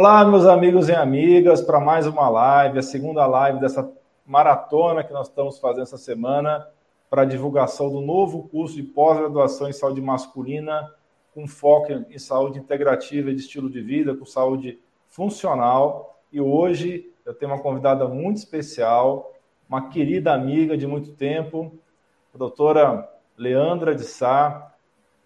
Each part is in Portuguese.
Olá, meus amigos e amigas, para mais uma live, a segunda live dessa maratona que nós estamos fazendo essa semana para divulgação do novo curso de pós-graduação em saúde masculina, com foco em saúde integrativa e de estilo de vida, com saúde funcional. E hoje eu tenho uma convidada muito especial, uma querida amiga de muito tempo, a doutora Leandra de Sá,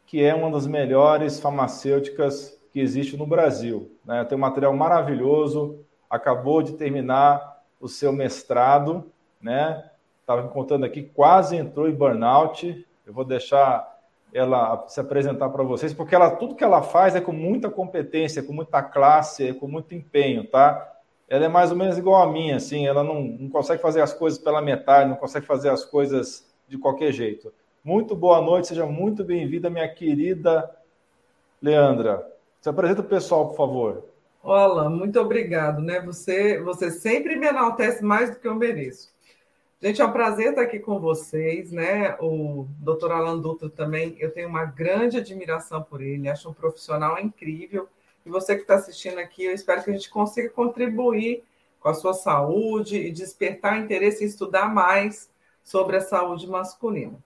que é uma das melhores farmacêuticas que existe no Brasil. Né? Tem um material maravilhoso, acabou de terminar o seu mestrado, né? Estava me contando aqui, quase entrou em burnout. Eu vou deixar ela se apresentar para vocês, porque ela, tudo que ela faz é com muita competência, com muita classe, com muito empenho, tá? Ela é mais ou menos igual a minha, assim, ela não, não consegue fazer as coisas pela metade, não consegue fazer as coisas de qualquer jeito. Muito boa noite, seja muito bem-vinda, minha querida Leandra. Se apresenta o pessoal, por favor. Olá, muito obrigado, né? Você, você sempre me enaltece mais do que eu mereço. Gente, é um prazer estar aqui com vocês, né? O doutor Alan Dutra também, eu tenho uma grande admiração por ele, acho um profissional incrível. E você que está assistindo aqui, eu espero que a gente consiga contribuir com a sua saúde e despertar interesse em estudar mais sobre a saúde masculina.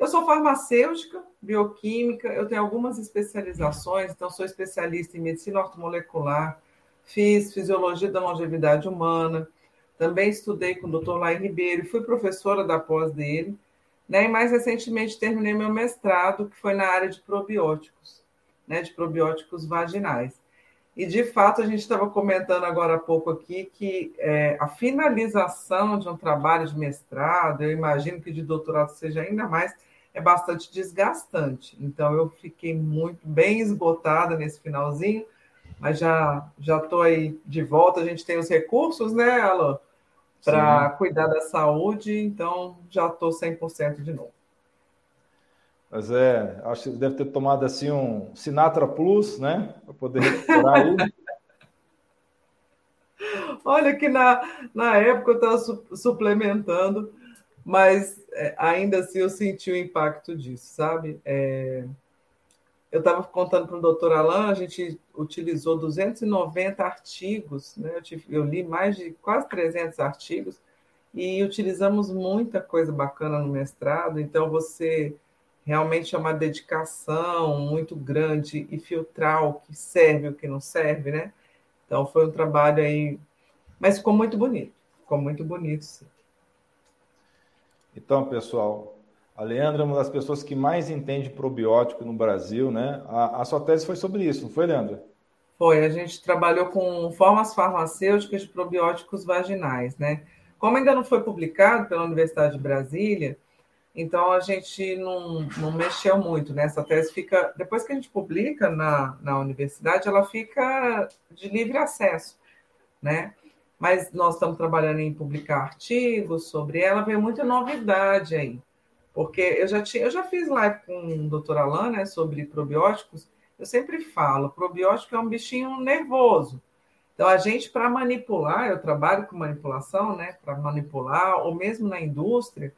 Eu sou farmacêutica, bioquímica, eu tenho algumas especializações, então sou especialista em medicina ortomolecular, fiz fisiologia da longevidade humana, também estudei com o Dr. Lai Ribeiro, fui professora da pós dele, né? E mais recentemente terminei meu mestrado, que foi na área de probióticos, né? De probióticos vaginais. E de fato a gente estava comentando agora há pouco aqui que é, a finalização de um trabalho de mestrado, eu imagino que de doutorado seja ainda mais é bastante desgastante. Então eu fiquei muito bem esgotada nesse finalzinho, mas já já estou aí de volta. A gente tem os recursos, né, Alan, para cuidar da saúde, então já estou 100% de novo. Mas é, acho que deve ter tomado assim um Sinatra Plus, né, para poder recuperar aí. Olha que na, na época eu estava su suplementando mas ainda assim eu senti o impacto disso, sabe? É, eu estava contando para o doutor Alain, a gente utilizou 290 artigos, né? eu, tive, eu li mais de quase 300 artigos e utilizamos muita coisa bacana no mestrado, então você realmente é uma dedicação muito grande e filtrar o que serve e o que não serve, né? Então foi um trabalho aí, mas ficou muito bonito, ficou muito bonito, sim. Então, pessoal, a Leandra é uma das pessoas que mais entende probiótico no Brasil, né? A, a sua tese foi sobre isso, não foi, Leandra? Foi, a gente trabalhou com formas farmacêuticas de probióticos vaginais, né? Como ainda não foi publicado pela Universidade de Brasília, então a gente não, não mexeu muito, né? Essa tese fica, depois que a gente publica na, na universidade, ela fica de livre acesso, né? Mas nós estamos trabalhando em publicar artigos sobre ela, veio muita novidade aí. Porque eu já tinha, eu já fiz live com o doutor Alain, né, sobre probióticos. Eu sempre falo, probiótico é um bichinho nervoso. Então, a gente, para manipular, eu trabalho com manipulação, né? Para manipular, ou mesmo na indústria,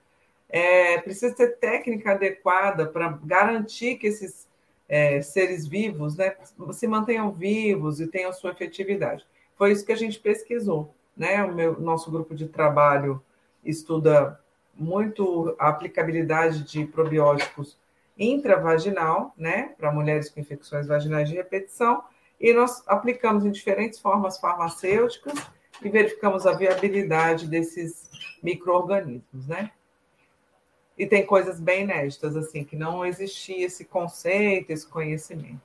é, precisa ter técnica adequada para garantir que esses é, seres vivos né, se mantenham vivos e tenham sua efetividade. Foi isso que a gente pesquisou. Né? O meu, nosso grupo de trabalho estuda muito a aplicabilidade de probióticos intravaginal, né, para mulheres com infecções vaginais de repetição, e nós aplicamos em diferentes formas farmacêuticas e verificamos a viabilidade desses micro-organismos, né? E tem coisas bem inéditas, assim, que não existia esse conceito, esse conhecimento.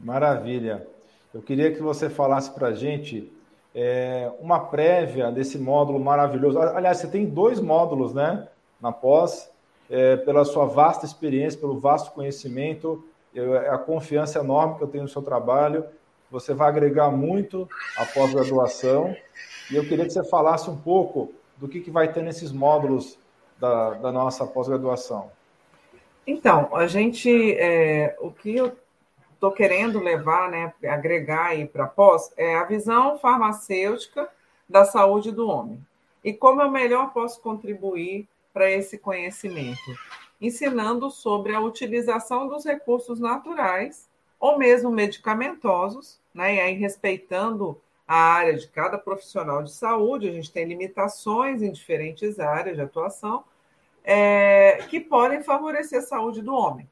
Maravilha. Eu queria que você falasse para a gente é, uma prévia desse módulo maravilhoso. Aliás, você tem dois módulos, né? Na pós, é, pela sua vasta experiência, pelo vasto conhecimento, eu, a confiança enorme que eu tenho no seu trabalho. você vai agregar muito a pós-graduação. E eu queria que você falasse um pouco do que, que vai ter nesses módulos da, da nossa pós-graduação. Então, a gente, é, o que eu estou querendo levar, né, agregar aí para pós, é a visão farmacêutica da saúde do homem. E como eu melhor posso contribuir para esse conhecimento? Ensinando sobre a utilização dos recursos naturais ou mesmo medicamentosos, né, e aí respeitando a área de cada profissional de saúde, a gente tem limitações em diferentes áreas de atuação, é, que podem favorecer a saúde do homem.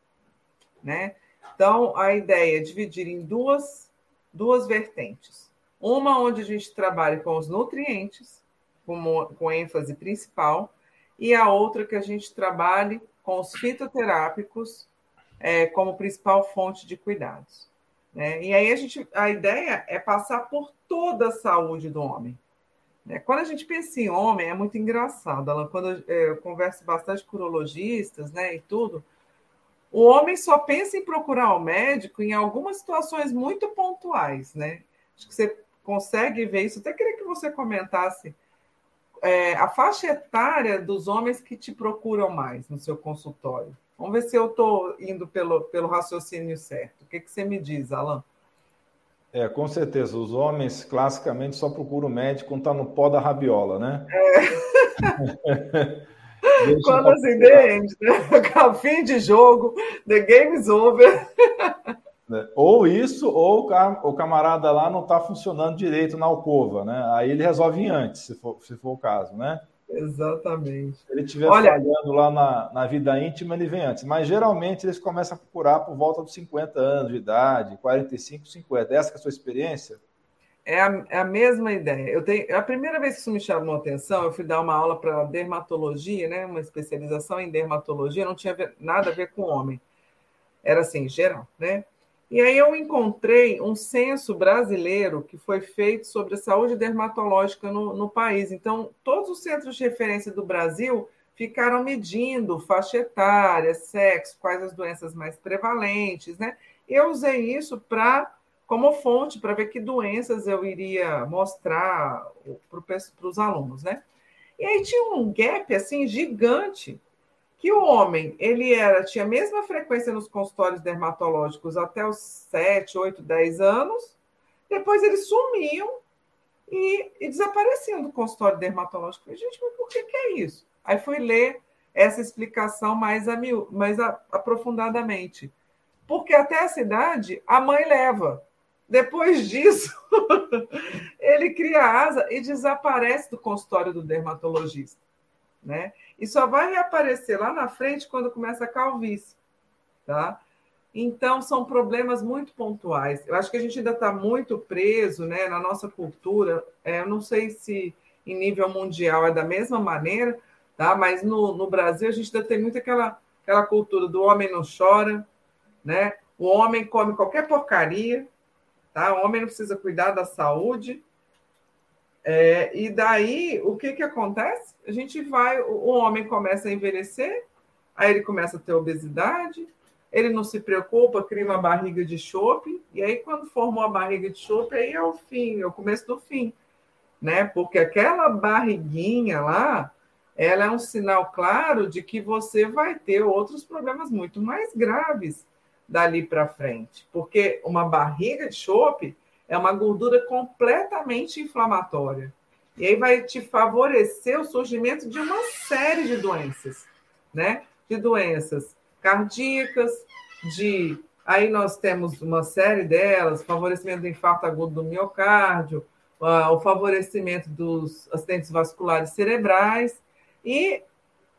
Né? Então, a ideia é dividir em duas, duas vertentes. Uma onde a gente trabalha com os nutrientes, com, com ênfase principal, e a outra que a gente trabalhe com os fitoterápicos é, como principal fonte de cuidados. Né? E aí a, gente, a ideia é passar por toda a saúde do homem. Né? Quando a gente pensa em homem, é muito engraçado, Alan, quando eu, é, eu converso bastante com urologistas né, e tudo, o homem só pensa em procurar o médico em algumas situações muito pontuais, né? Acho que você consegue ver isso. Até queria que você comentasse é, a faixa etária dos homens que te procuram mais no seu consultório. Vamos ver se eu estou indo pelo, pelo raciocínio certo. O que, que você me diz, Alan? É, com certeza. Os homens, classicamente, só procuram médico quando está no pó da rabiola, né? É. quando assim, the end, né? Fim de jogo, the game's over. É, ou isso, ou o camarada lá não está funcionando direito na alcova, né? Aí ele resolve antes, se for, se for o caso, né? Exatamente. Se ele estiver Olha... falhando lá na, na vida íntima, ele vem antes. Mas geralmente eles começam a procurar por volta dos 50 anos de idade, 45, 50. Essa é a sua experiência? É a, é a mesma ideia. Eu tenho, a primeira vez que isso me chamou atenção, eu fui dar uma aula para dermatologia, né? uma especialização em dermatologia, não tinha nada a ver com homem. Era assim, geral, né? E aí eu encontrei um censo brasileiro que foi feito sobre a saúde dermatológica no, no país. Então, todos os centros de referência do Brasil ficaram medindo faixa etária, sexo, quais as doenças mais prevalentes, né? Eu usei isso para como fonte para ver que doenças eu iria mostrar para os alunos, né? E aí tinha um gap assim gigante que o homem ele era tinha a mesma frequência nos consultórios dermatológicos até os 7, 8, 10 anos, depois eles sumiam e, e desapareciam do consultório dermatológico. Falei, gente, mas por que, que é isso? Aí fui ler essa explicação mais, a mais a, aprofundadamente. Porque até essa idade a mãe leva. Depois disso, ele cria asa e desaparece do consultório do dermatologista. Né? E só vai reaparecer lá na frente quando começa a calvície, tá? Então, são problemas muito pontuais. Eu acho que a gente ainda está muito preso né, na nossa cultura. É, eu não sei se em nível mundial é da mesma maneira, tá? mas no, no Brasil a gente ainda tem muito aquela, aquela cultura do homem não chora, né? o homem come qualquer porcaria, tá? o homem não precisa cuidar da saúde, é, e daí, o que, que acontece? A gente vai, o homem começa a envelhecer, aí ele começa a ter obesidade, ele não se preocupa, cria uma barriga de chope, e aí, quando formou a barriga de chope, aí é o fim, é o começo do fim, né? Porque aquela barriguinha lá, ela é um sinal claro de que você vai ter outros problemas muito mais graves dali para frente, porque uma barriga de chope é uma gordura completamente inflamatória. E aí vai te favorecer o surgimento de uma série de doenças, né? De doenças cardíacas, de aí nós temos uma série delas, favorecimento do infarto agudo do miocárdio, uh, o favorecimento dos acidentes vasculares cerebrais e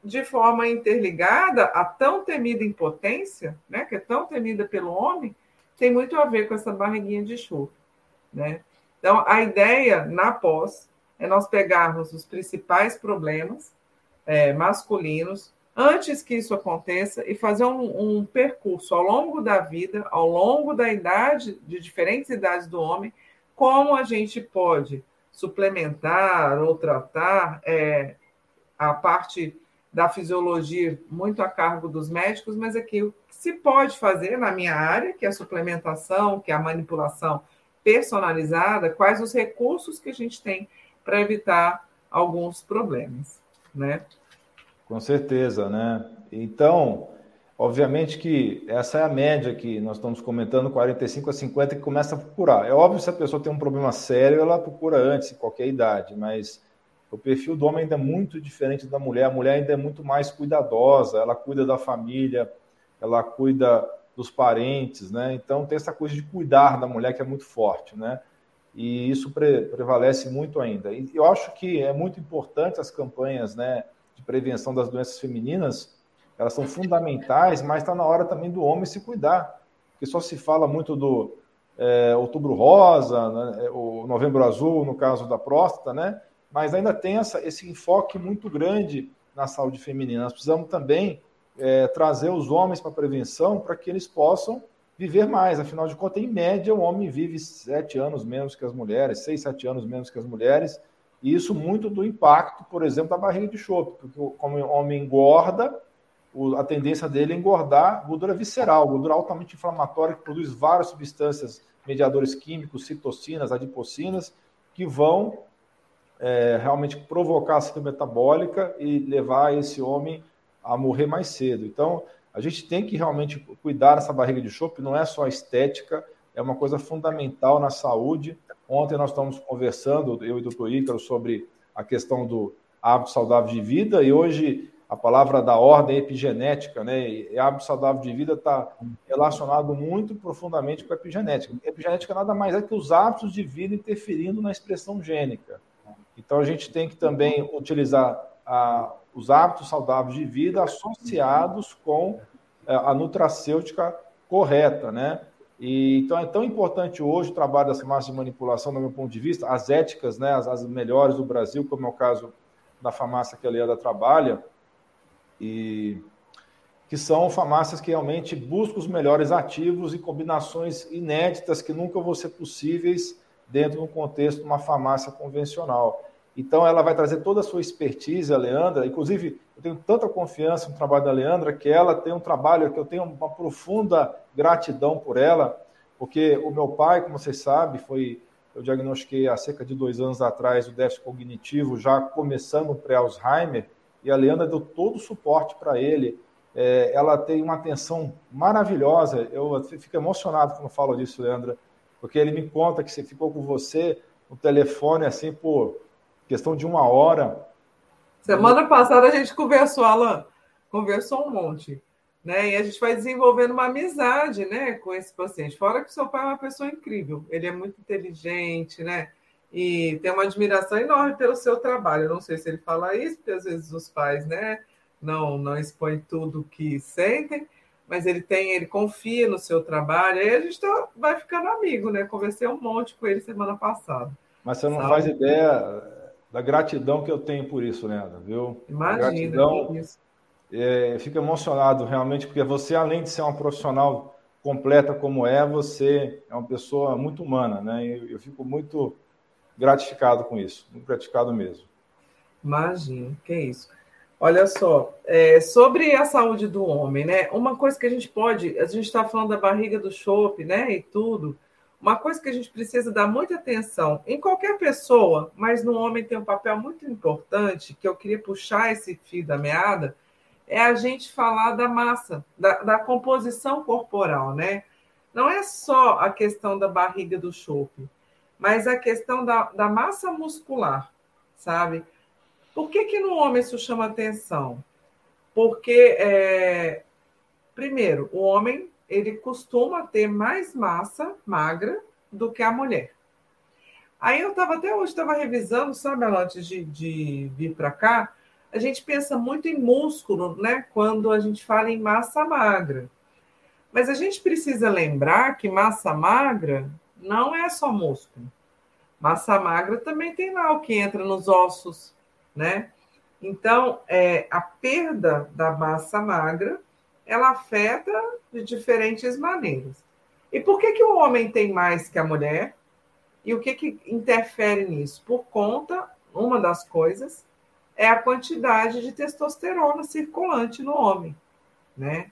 de forma interligada a tão temida impotência, né, que é tão temida pelo homem, tem muito a ver com essa barriguinha de chuva. Né? Então, a ideia na pós é nós pegarmos os principais problemas é, masculinos antes que isso aconteça e fazer um, um, percurso ao longo da vida, ao longo da idade, de diferentes idades do homem, como a gente pode suplementar ou tratar é, a parte da fisiologia muito a cargo dos médicos, mas aqui o que se pode fazer na minha área, que é a suplementação, que é a manipulação personalizada quais os recursos que a gente tem para evitar alguns problemas, né? Com certeza, né? Então, obviamente que essa é a média que nós estamos comentando, 45 a 50 que começa a procurar. É óbvio que se a pessoa tem um problema sério, ela procura antes, em qualquer idade, mas o perfil do homem ainda é muito diferente da mulher. A mulher ainda é muito mais cuidadosa, ela cuida da família, ela cuida dos parentes, né? Então tem essa coisa de cuidar da mulher que é muito forte, né? E isso pre prevalece muito ainda. E eu acho que é muito importante as campanhas, né, de prevenção das doenças femininas, elas são fundamentais, mas está na hora também do homem se cuidar, porque só se fala muito do é, outubro rosa, né, o novembro azul, no caso da próstata, né? Mas ainda tem essa, esse enfoque muito grande na saúde feminina. Nós precisamos também é, trazer os homens para a prevenção para que eles possam viver mais. Afinal de contas, em média, o homem vive sete anos menos que as mulheres, seis, sete anos menos que as mulheres. E isso muito do impacto, por exemplo, da barriga de chope, porque como o homem engorda, a tendência dele é engordar gordura visceral, gordura altamente inflamatória, que produz várias substâncias, mediadores químicos, citocinas, adipocinas, que vão é, realmente provocar a síndrome metabólica e levar esse homem a morrer mais cedo. Então, a gente tem que realmente cuidar dessa barriga de chope, não é só estética, é uma coisa fundamental na saúde. Ontem nós estamos conversando, eu e o doutor Ícaro, sobre a questão do hábito saudável de vida, e hoje a palavra da ordem epigenética, né? E hábito saudável de vida está relacionado muito profundamente com a epigenética. Epigenética nada mais é que os hábitos de vida interferindo na expressão gênica. Então, a gente tem que também utilizar a, os hábitos saudáveis de vida associados com a, é, a nutracêutica correta, né? E, então, é tão importante hoje o trabalho das farmácias de manipulação, do meu ponto de vista, as éticas, né, as, as melhores do Brasil, como é o caso da farmácia que a Leandra trabalha, e que são farmácias que realmente buscam os melhores ativos e combinações inéditas que nunca vão ser possíveis dentro do contexto de uma farmácia convencional. Então, ela vai trazer toda a sua expertise, a Leandra. Inclusive, eu tenho tanta confiança no trabalho da Leandra que ela tem um trabalho que eu tenho uma profunda gratidão por ela, porque o meu pai, como vocês sabem, foi eu diagnostiquei há cerca de dois anos atrás o déficit cognitivo, já começando o pré-Alzheimer, e a Leandra deu todo o suporte para ele. É, ela tem uma atenção maravilhosa. Eu fico emocionado quando falo disso, Leandra, porque ele me conta que você ficou com você no telefone assim por questão de uma hora. Semana passada a gente conversou, Alan, conversou um monte, né? E a gente vai desenvolvendo uma amizade, né, com esse paciente. Fora que seu pai é uma pessoa incrível, ele é muito inteligente, né? E tem uma admiração enorme pelo seu trabalho. Eu não sei se ele fala isso, porque às vezes os pais, né, não não expõem tudo que sentem, mas ele tem, ele confia no seu trabalho. Aí a gente tá, vai ficando amigo, né? Conversei um monte com ele semana passada. Mas você não sabe? faz ideia da gratidão que eu tenho por isso, Leandro, viu? Imagina. Gratidão, é, fico emocionado realmente, porque você, além de ser uma profissional completa como é, você é uma pessoa muito humana, né? Eu, eu fico muito gratificado com isso, muito gratificado mesmo. Imagina, que isso. Olha só, é, sobre a saúde do homem, né? Uma coisa que a gente pode, a gente está falando da barriga do chope, né? E tudo. Uma coisa que a gente precisa dar muita atenção em qualquer pessoa, mas no homem tem um papel muito importante, que eu queria puxar esse fio da meada, é a gente falar da massa, da, da composição corporal, né? Não é só a questão da barriga do chope, mas a questão da, da massa muscular, sabe? Por que, que no homem isso chama atenção? Porque, é, primeiro, o homem ele costuma ter mais massa magra do que a mulher. Aí eu estava até hoje estava revisando, sabe, antes de, de vir para cá, a gente pensa muito em músculo, né? Quando a gente fala em massa magra. Mas a gente precisa lembrar que massa magra não é só músculo. Massa magra também tem lá o que entra nos ossos, né? Então, é, a perda da massa magra ela afeta de diferentes maneiras. E por que, que o homem tem mais que a mulher? E o que, que interfere nisso? Por conta, uma das coisas, é a quantidade de testosterona circulante no homem, né?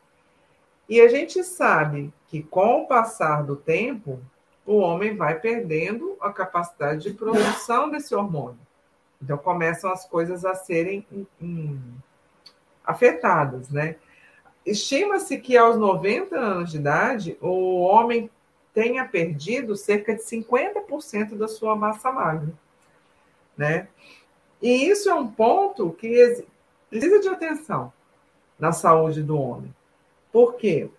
E a gente sabe que com o passar do tempo, o homem vai perdendo a capacidade de produção desse hormônio. Então começam as coisas a serem hum, afetadas, né? Estima-se que aos 90 anos de idade, o homem tenha perdido cerca de 50% da sua massa magra, né? E isso é um ponto que precisa de atenção na saúde do homem. Por quê?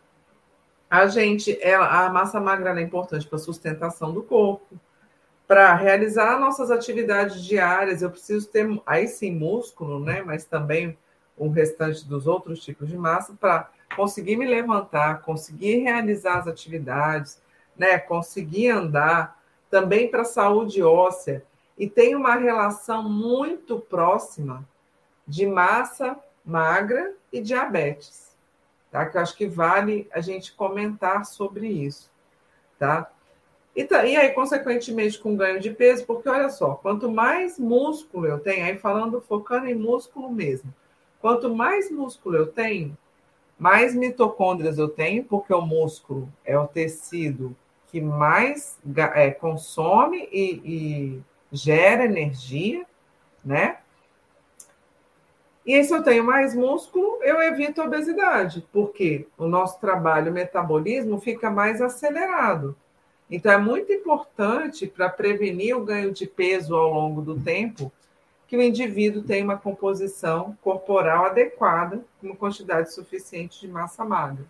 A gente, a massa magra é importante para a sustentação do corpo, para realizar nossas atividades diárias. Eu preciso ter, aí sim, músculo, né? Mas também o restante dos outros tipos de massa para conseguir me levantar, conseguir realizar as atividades, né? Conseguir andar, também para a saúde óssea. E tem uma relação muito próxima de massa magra e diabetes, tá? Que eu acho que vale a gente comentar sobre isso, tá? E, tá, e aí, consequentemente, com ganho de peso, porque olha só, quanto mais músculo eu tenho, aí falando, focando em músculo mesmo, quanto mais músculo eu tenho, mais mitocôndrias eu tenho, porque o músculo é o tecido que mais é, consome e, e gera energia, né? E se eu tenho mais músculo, eu evito a obesidade, porque o nosso trabalho, o metabolismo, fica mais acelerado. Então, é muito importante para prevenir o ganho de peso ao longo do tempo que o indivíduo tenha uma composição corporal adequada, com uma quantidade suficiente de massa magra.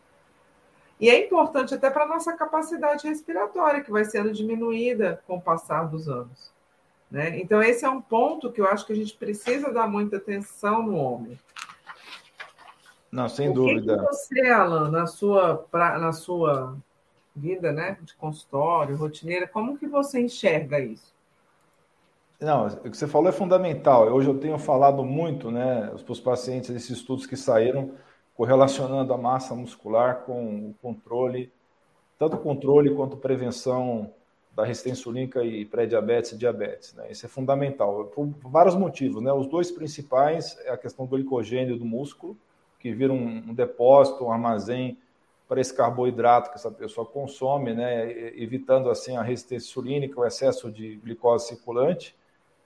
E é importante até para a nossa capacidade respiratória, que vai sendo diminuída com o passar dos anos. Né? Então, esse é um ponto que eu acho que a gente precisa dar muita atenção no homem. Não, sem o dúvida. Que você, Alan, na sua, pra, na sua vida né, de consultório, rotineira, como que você enxerga isso? Não, o que você falou é fundamental. Hoje eu tenho falado muito, né, para os pacientes, esses estudos que saíram correlacionando a massa muscular com o controle, tanto controle quanto prevenção da resistência insulínica e pré-diabetes e diabetes. Né? Isso é fundamental, por vários motivos. Né? Os dois principais é a questão do glicogênio do músculo, que vira um, um depósito, um armazém para esse carboidrato que essa pessoa consome, né? evitando assim a resistência insulínica, o excesso de glicose circulante.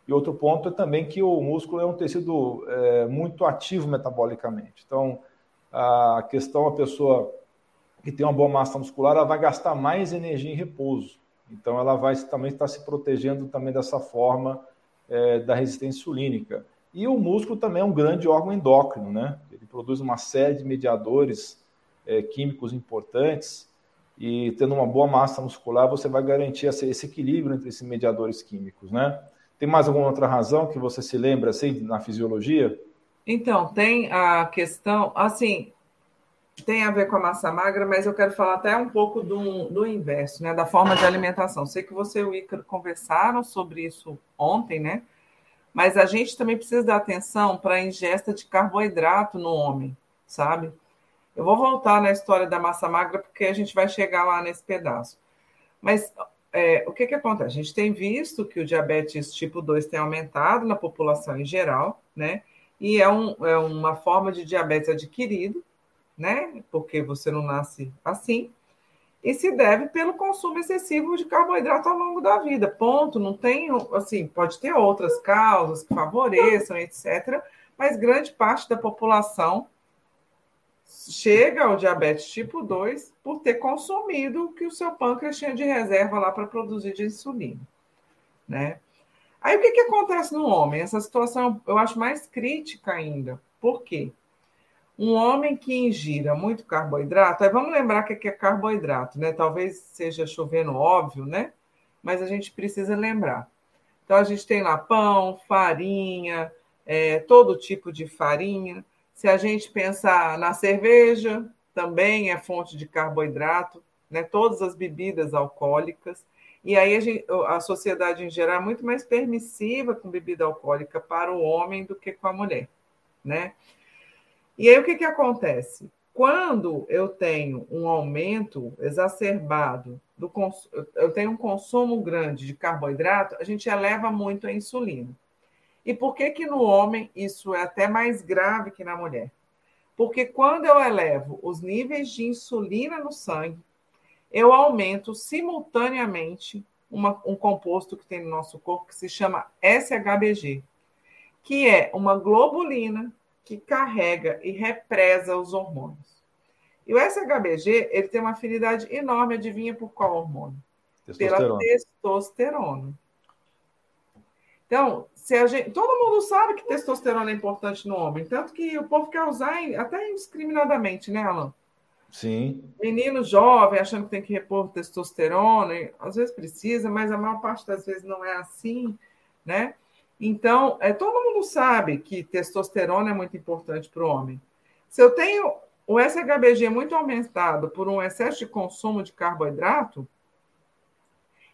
E outro ponto é também que o músculo é um tecido é, muito ativo metabolicamente. Então, a questão, a pessoa que tem uma boa massa muscular, ela vai gastar mais energia em repouso. Então, ela vai também estar se protegendo também dessa forma é, da resistência insulínica. E o músculo também é um grande órgão endócrino, né? Ele produz uma série de mediadores é, químicos importantes e tendo uma boa massa muscular, você vai garantir esse, esse, equilíbrio entre esses mediadores químicos, né? Tem mais alguma outra razão que você se lembra, assim, na fisiologia? Então, tem a questão, assim, tem a ver com a massa magra, mas eu quero falar até um pouco do, do inverso, né? Da forma de alimentação. Sei que você e o Ícaro conversaram sobre isso ontem, né? Mas a gente também precisa dar atenção para a ingesta de carboidrato no homem, sabe? Eu vou voltar na história da massa magra, porque a gente vai chegar lá nesse pedaço. Mas é, o que, que acontece? A gente tem visto que o diabetes tipo 2 tem aumentado na população em geral, né? E é, um, é uma forma de diabetes adquirido, né? Porque você não nasce assim. E se deve pelo consumo excessivo de carboidrato ao longo da vida. Ponto. Não tem, assim, pode ter outras causas que favoreçam, etc. Mas grande parte da população chega ao diabetes tipo 2 por ter consumido o que o seu pâncreas tinha de reserva lá para produzir de insulina, né? Aí o que, que acontece no homem? Essa situação eu acho mais crítica ainda. Por quê? Um homem que ingira muito carboidrato, aí vamos lembrar que é carboidrato, né? Talvez seja chovendo óbvio, né? Mas a gente precisa lembrar. Então a gente tem lá pão, farinha, é, todo tipo de farinha. Se a gente pensar na cerveja, também é fonte de carboidrato, né? Todas as bebidas alcoólicas. E aí a, gente, a sociedade em geral é muito mais permissiva com bebida alcoólica para o homem do que com a mulher, né? E aí o que, que acontece? Quando eu tenho um aumento exacerbado do eu tenho um consumo grande de carboidrato, a gente eleva muito a insulina. E por que que no homem isso é até mais grave que na mulher? Porque quando eu elevo os níveis de insulina no sangue, eu aumento simultaneamente uma, um composto que tem no nosso corpo que se chama SHBG, que é uma globulina que carrega e represa os hormônios. E o SHBG ele tem uma afinidade enorme, adivinha por qual hormônio? Pela testosterona. Então, se a gente, todo mundo sabe que testosterona é importante no homem, tanto que o povo quer usar até indiscriminadamente, né, Alan? Sim. Menino jovem achando que tem que repor testosterona, às vezes precisa, mas a maior parte das vezes não é assim, né? Então, é, todo mundo sabe que testosterona é muito importante para o homem. Se eu tenho o SHBG muito aumentado por um excesso de consumo de carboidrato,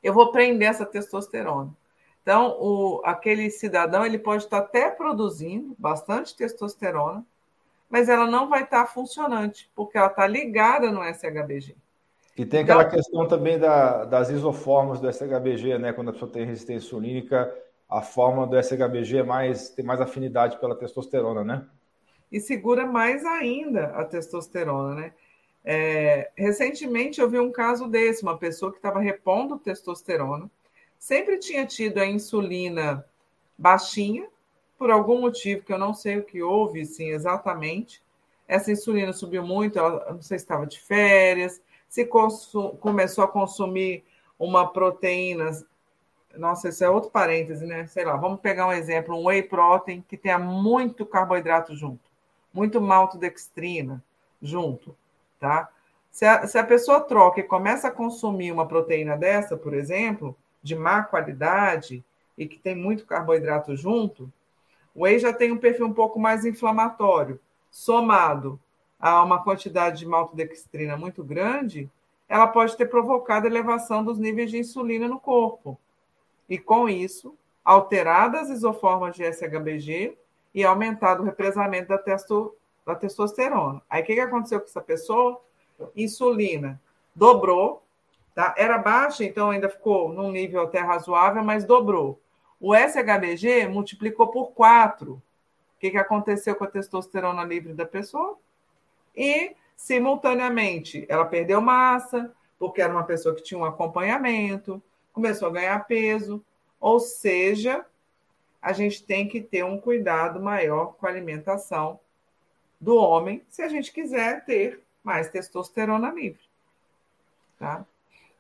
eu vou prender essa testosterona. Então, o, aquele cidadão ele pode estar até produzindo bastante testosterona, mas ela não vai estar funcionante, porque ela está ligada no SHBG. E tem aquela então, questão também da, das isoformas do SHBG, né? Quando a pessoa tem resistência insulínica, a forma do SHBG é mais, tem mais afinidade pela testosterona, né? E segura mais ainda a testosterona, né? É, recentemente eu vi um caso desse, uma pessoa que estava repondo testosterona, sempre tinha tido a insulina baixinha, por algum motivo que eu não sei o que houve, sim, exatamente. Essa insulina subiu muito, ela não sei se estava de férias, se começou a consumir uma proteína. Nossa, isso é outro parêntese, né? Sei lá, vamos pegar um exemplo, um whey protein que tenha muito carboidrato junto, muito maltodextrina junto, tá? Se a, se a pessoa troca e começa a consumir uma proteína dessa, por exemplo, de má qualidade e que tem muito carboidrato junto, o whey já tem um perfil um pouco mais inflamatório, somado a uma quantidade de maltodextrina muito grande, ela pode ter provocado elevação dos níveis de insulina no corpo. E com isso, alterado as isoformas de SHBG e aumentado o represamento da, testo, da testosterona. Aí o que, que aconteceu com essa pessoa? Insulina dobrou, tá? Era baixa, então ainda ficou num nível até razoável, mas dobrou. O SHBG multiplicou por 4. O que, que aconteceu com a testosterona livre da pessoa? E, simultaneamente, ela perdeu massa, porque era uma pessoa que tinha um acompanhamento, começou a ganhar peso. Ou seja, a gente tem que ter um cuidado maior com a alimentação do homem, se a gente quiser ter mais testosterona livre. Tá?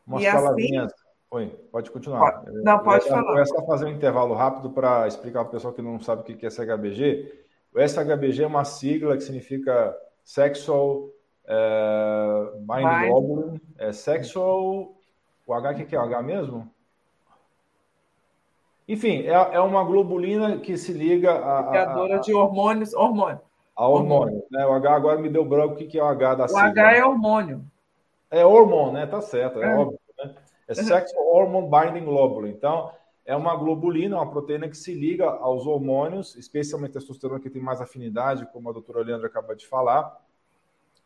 Umas e palavrinhas. Assim, Oi, pode continuar. Não, pode eu, falar. Eu só fazer um intervalo rápido para explicar para o pessoal que não sabe o que é SHBG. O SHBG é uma sigla que significa Sexual é, Mind Globulin. É Sexual. O H, o que é o H mesmo? Enfim, é, é uma globulina que se liga a. Ligadora a, a, de hormônios, hormônio. A hormônio. hormônio. Né? O H agora me deu branco. O que é o H da o sigla? O H é hormônio. É hormônio, né? Tá certo, é, é. óbvio. É Sex Hormone Binding Globulin. Então, é uma globulina, uma proteína que se liga aos hormônios, especialmente a testosterona, que tem mais afinidade, como a doutora Leandra acabou de falar.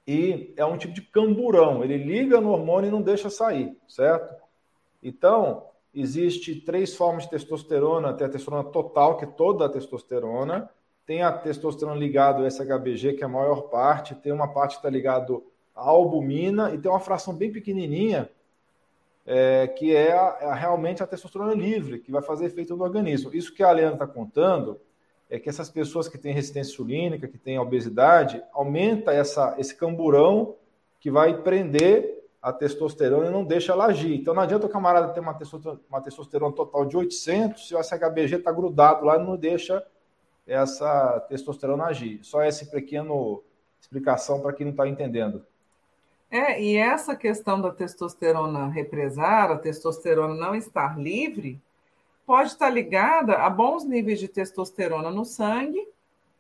E é um tipo de camburão. Ele liga no hormônio e não deixa sair, certo? Então, existe três formas de testosterona. Tem a testosterona total, que é toda a testosterona. Tem a testosterona ligada ao SHBG, que é a maior parte. Tem uma parte que está ligada à albumina. E tem uma fração bem pequenininha, é, que é a, a, realmente a testosterona livre, que vai fazer efeito no organismo. Isso que a Leandra está contando é que essas pessoas que têm resistência insulínica, que têm obesidade, aumenta essa, esse camburão que vai prender a testosterona e não deixa ela agir. Então não adianta o camarada ter uma testosterona, uma testosterona total de 800 se o SHBG está grudado lá e não deixa essa testosterona agir. Só essa pequena explicação para quem não está entendendo. É, e essa questão da testosterona represar, a testosterona não estar livre, pode estar ligada a bons níveis de testosterona no sangue,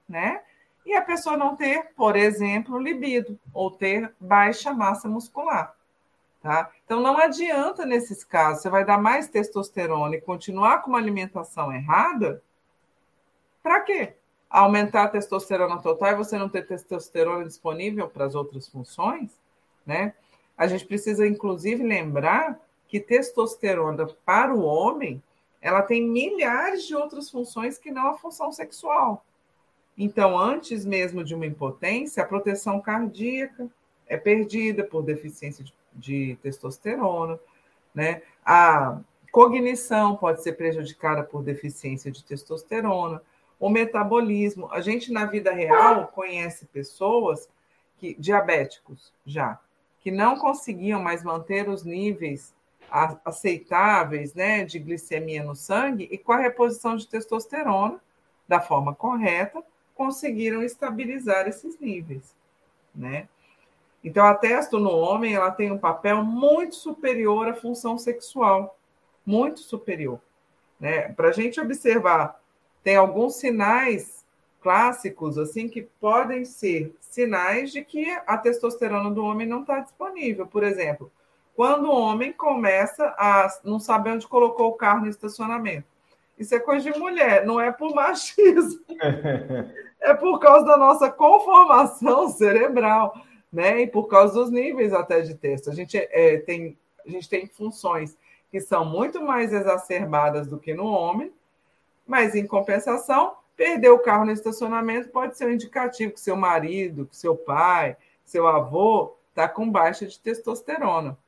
né? E a pessoa não ter, por exemplo, libido, ou ter baixa massa muscular. Tá? Então não adianta nesses casos, você vai dar mais testosterona e continuar com uma alimentação errada, para quê? Aumentar a testosterona total e você não ter testosterona disponível para as outras funções? Né? A gente precisa, inclusive, lembrar que testosterona para o homem ela tem milhares de outras funções que não a função sexual. Então, antes mesmo de uma impotência, a proteção cardíaca é perdida por deficiência de de testosterona, né? A cognição pode ser prejudicada por deficiência de testosterona, o metabolismo. A gente na vida real conhece pessoas que diabéticos já que não conseguiam mais manter os níveis aceitáveis, né, de glicemia no sangue e com a reposição de testosterona da forma correta conseguiram estabilizar esses níveis, né? Então, a testo no homem ela tem um papel muito superior à função sexual, muito superior. Né? Para a gente observar, tem alguns sinais clássicos assim que podem ser sinais de que a testosterona do homem não está disponível. Por exemplo, quando o homem começa a não saber onde colocou o carro no estacionamento. Isso é coisa de mulher, não é por machismo. é por causa da nossa conformação cerebral né? E por causa dos níveis até de texto. A gente, é, tem, a gente tem funções que são muito mais exacerbadas do que no homem, mas em compensação, perder o carro no estacionamento pode ser um indicativo que seu marido, que seu pai, seu avô está com baixa de testosterona.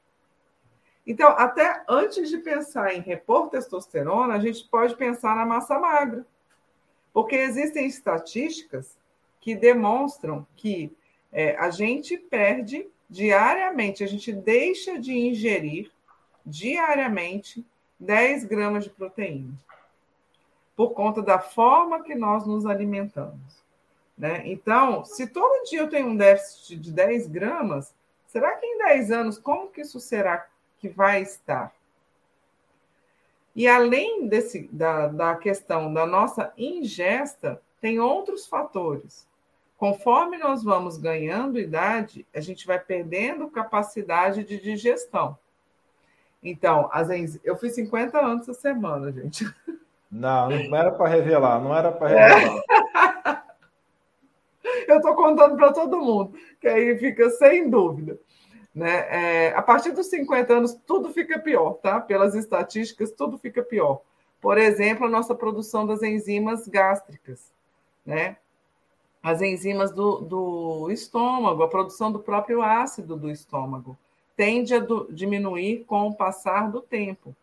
Então, até antes de pensar em repor testosterona, a gente pode pensar na massa magra. Porque existem estatísticas que demonstram que é, a gente perde diariamente, a gente deixa de ingerir diariamente 10 gramas de proteína, por conta da forma que nós nos alimentamos. Né? Então, se todo dia eu tenho um déficit de 10 gramas, será que em 10 anos, como que isso será que vai estar? E além desse, da, da questão da nossa ingesta, tem outros fatores. Conforme nós vamos ganhando idade, a gente vai perdendo capacidade de digestão. Então, as enz... eu fiz 50 anos essa semana, gente. Não, não era para revelar, não era para revelar. É. eu estou contando para todo mundo, que aí fica sem dúvida. Né? É, a partir dos 50 anos, tudo fica pior, tá? Pelas estatísticas, tudo fica pior. Por exemplo, a nossa produção das enzimas gástricas, né? as enzimas do, do estômago, a produção do próprio ácido do estômago, tende a do, diminuir com o passar do tempo.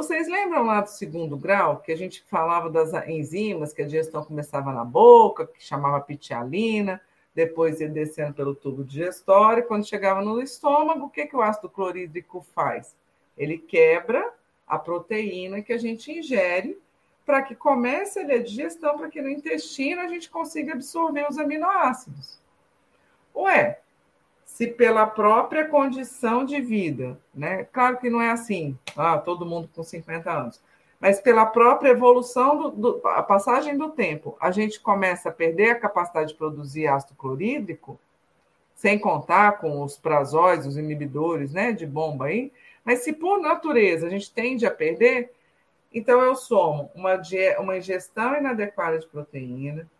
Vocês lembram lá do segundo grau, que a gente falava das enzimas, que a digestão começava na boca, que chamava pitialina, depois ia descendo pelo tubo digestório, quando chegava no estômago, o que, que o ácido clorídrico faz? Ele quebra a proteína que a gente ingere para que comece a digestão, para que no intestino a gente consiga absorver os aminoácidos. Ué, se pela própria condição de vida, né? Claro que não é assim, ah, todo mundo com 50 anos, mas pela própria evolução, do, do, a passagem do tempo, a gente começa a perder a capacidade de produzir ácido clorídrico, sem contar com os prazóis, os inibidores né, de bomba aí, mas se por natureza a gente tende a perder, então, eu somo uma, uma ingestão inadequada de proteína,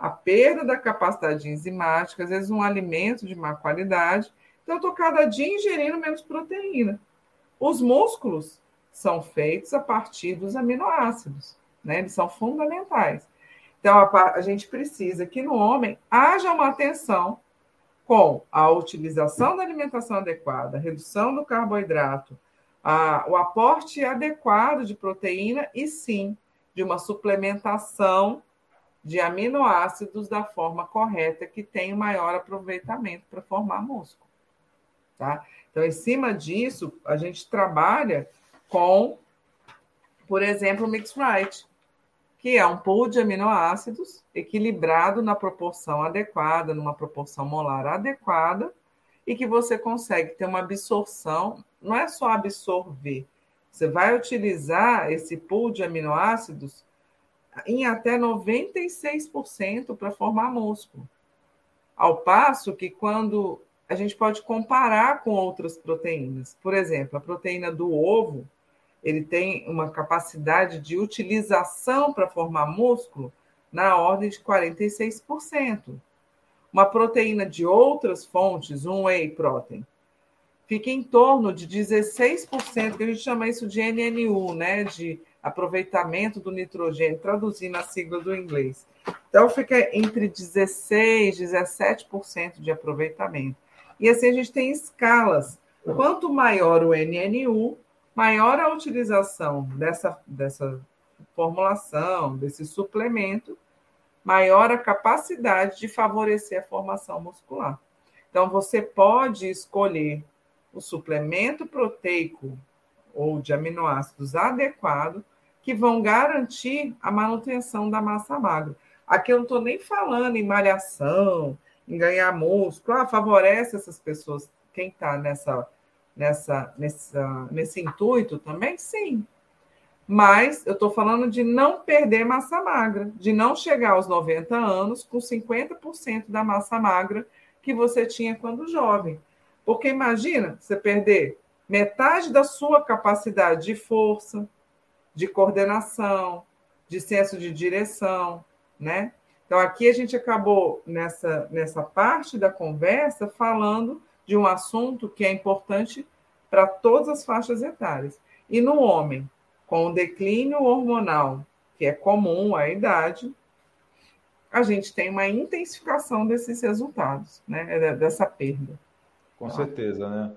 a perda da capacidade enzimática, às vezes um alimento de má qualidade. Então, eu estou cada dia ingerindo menos proteína. Os músculos são feitos a partir dos aminoácidos, né? Eles são fundamentais. Então, a, a gente precisa que no homem haja uma atenção com a utilização da alimentação adequada, redução do carboidrato, a, o aporte adequado de proteína e sim de uma suplementação de aminoácidos da forma correta que tem o maior aproveitamento para formar músculo. Tá? Então, em cima disso, a gente trabalha com, por exemplo, o Mix Right, que é um pool de aminoácidos equilibrado na proporção adequada, numa proporção molar adequada, e que você consegue ter uma absorção não é só absorver. Você vai utilizar esse pool de aminoácidos em até 96% para formar músculo. Ao passo que quando a gente pode comparar com outras proteínas, por exemplo, a proteína do ovo, ele tem uma capacidade de utilização para formar músculo na ordem de 46%. Uma proteína de outras fontes, um whey protein, fica em torno de 16%, que a gente chama isso de NNU, né? De aproveitamento do nitrogênio, traduzindo a sigla do inglês. Então, fica entre 16% e 17% de aproveitamento. E assim a gente tem escalas Quanto maior o NNU, maior a utilização dessa, dessa formulação, desse suplemento, maior a capacidade de favorecer a formação muscular. Então, você pode escolher o suplemento proteico ou de aminoácidos adequado que vão garantir a manutenção da massa magra. Aqui eu não estou nem falando em malhação, em ganhar músculo, ah, favorece essas pessoas, quem está nessa, nessa, nessa, nesse intuito também, sim. Mas eu estou falando de não perder massa magra, de não chegar aos 90 anos com 50% da massa magra que você tinha quando jovem. Porque imagina você perder metade da sua capacidade de força, de coordenação, de senso de direção, né? Então, aqui a gente acabou nessa, nessa parte da conversa falando de um assunto que é importante para todas as faixas etárias. E no homem, com o declínio hormonal, que é comum à idade, a gente tem uma intensificação desses resultados, né? dessa perda. Com certeza, né?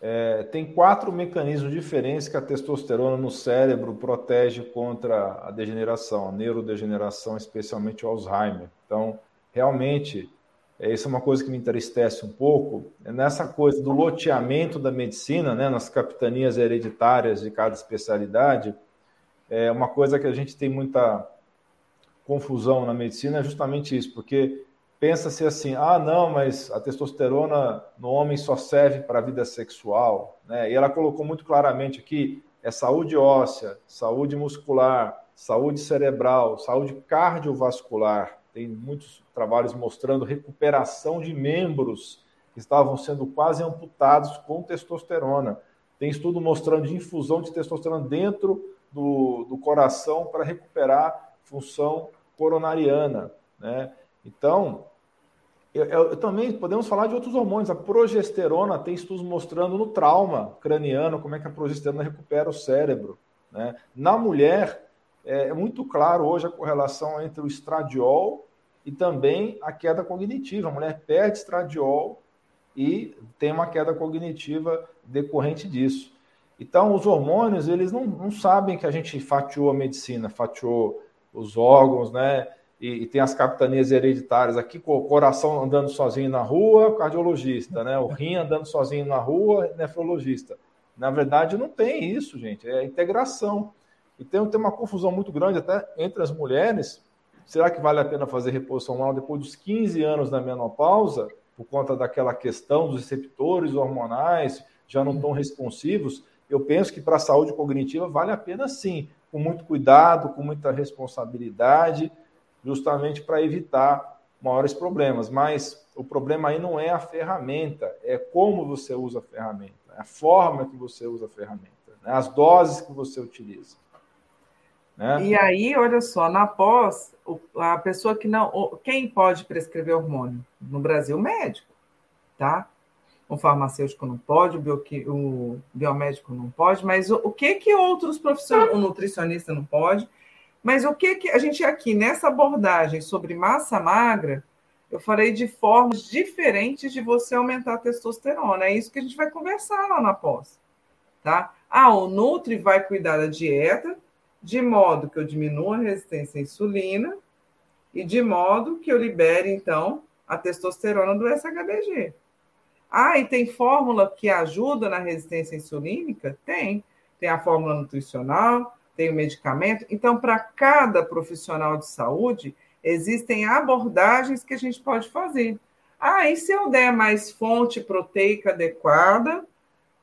É, tem quatro mecanismos diferentes que a testosterona no cérebro protege contra a degeneração, a neurodegeneração, especialmente o Alzheimer. Então, realmente, é, isso é uma coisa que me entristece um pouco, é nessa coisa do loteamento da medicina, né, nas capitanias hereditárias de cada especialidade, é uma coisa que a gente tem muita confusão na medicina é justamente isso, porque pensa-se assim, ah, não, mas a testosterona no homem só serve para a vida sexual, né? E ela colocou muito claramente aqui, é saúde óssea, saúde muscular, saúde cerebral, saúde cardiovascular. Tem muitos trabalhos mostrando recuperação de membros que estavam sendo quase amputados com testosterona. Tem estudo mostrando de infusão de testosterona dentro do, do coração para recuperar função coronariana, né? Então, eu, eu, também podemos falar de outros hormônios. A progesterona tem estudos mostrando no trauma craniano como é que a progesterona recupera o cérebro. Né? Na mulher, é, é muito claro hoje a correlação entre o estradiol e também a queda cognitiva. A mulher perde estradiol e tem uma queda cognitiva decorrente disso. Então, os hormônios, eles não, não sabem que a gente fatiou a medicina, fatiou os órgãos, né? E, e, tem as capitanias hereditárias aqui, com o coração andando sozinho na rua, cardiologista, né? O rim andando sozinho na rua, nefrologista. Na verdade, não tem isso, gente. É integração. E tem, tem uma confusão muito grande até entre as mulheres. Será que vale a pena fazer reposição hormonal depois dos 15 anos da menopausa, por conta daquela questão dos receptores hormonais já não tão responsivos? Eu penso que para a saúde cognitiva vale a pena sim, com muito cuidado, com muita responsabilidade justamente para evitar maiores problemas. Mas o problema aí não é a ferramenta, é como você usa a ferramenta, é a forma que você usa a ferramenta, né? as doses que você utiliza. Né? E aí, olha só, na pós, a pessoa que não. Quem pode prescrever hormônio? No Brasil, médico, tá? O farmacêutico não pode, o, bio, o biomédico não pode, mas o, o que que outros profissionais, o nutricionista não pode, mas o que, que a gente aqui, nessa abordagem sobre massa magra, eu falei de formas diferentes de você aumentar a testosterona. É isso que a gente vai conversar lá na pós. Tá? Ah, o Nutri vai cuidar da dieta, de modo que eu diminua a resistência à insulina e de modo que eu libere, então, a testosterona do SHBG. Ah, e tem fórmula que ajuda na resistência insulínica? Tem. Tem a fórmula nutricional, tem o medicamento. Então, para cada profissional de saúde, existem abordagens que a gente pode fazer. Ah, e se eu der mais fonte proteica adequada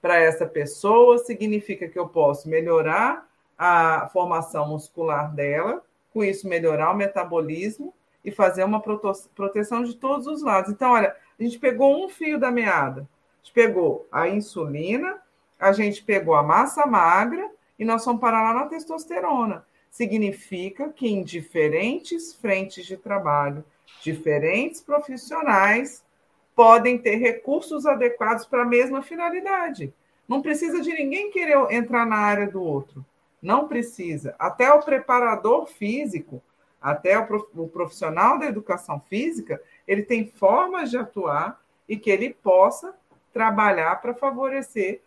para essa pessoa, significa que eu posso melhorar a formação muscular dela, com isso melhorar o metabolismo e fazer uma proteção de todos os lados. Então, olha, a gente pegou um fio da meada. A gente pegou a insulina, a gente pegou a massa magra e nós vamos parar lá na testosterona. Significa que em diferentes frentes de trabalho, diferentes profissionais podem ter recursos adequados para a mesma finalidade. Não precisa de ninguém querer entrar na área do outro. Não precisa. Até o preparador físico, até o profissional da educação física, ele tem formas de atuar e que ele possa trabalhar para favorecer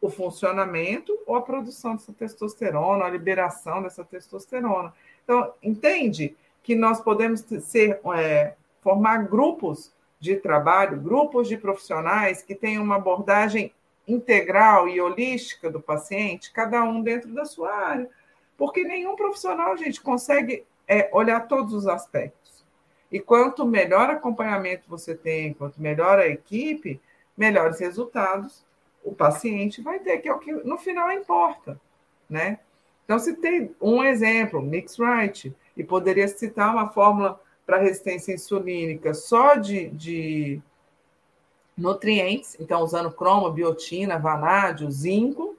o funcionamento ou a produção dessa testosterona, a liberação dessa testosterona. Então, entende que nós podemos ser, é, formar grupos de trabalho, grupos de profissionais que tenham uma abordagem integral e holística do paciente, cada um dentro da sua área. Porque nenhum profissional, gente, consegue é, olhar todos os aspectos. E quanto melhor acompanhamento você tem, quanto melhor a equipe, melhores resultados o paciente vai ter, que é o que no final importa, né? Então, se tem um exemplo, Mix Right, e poderia citar uma fórmula para resistência insulínica só de, de nutrientes, então usando cromo, biotina, vanádio, zinco,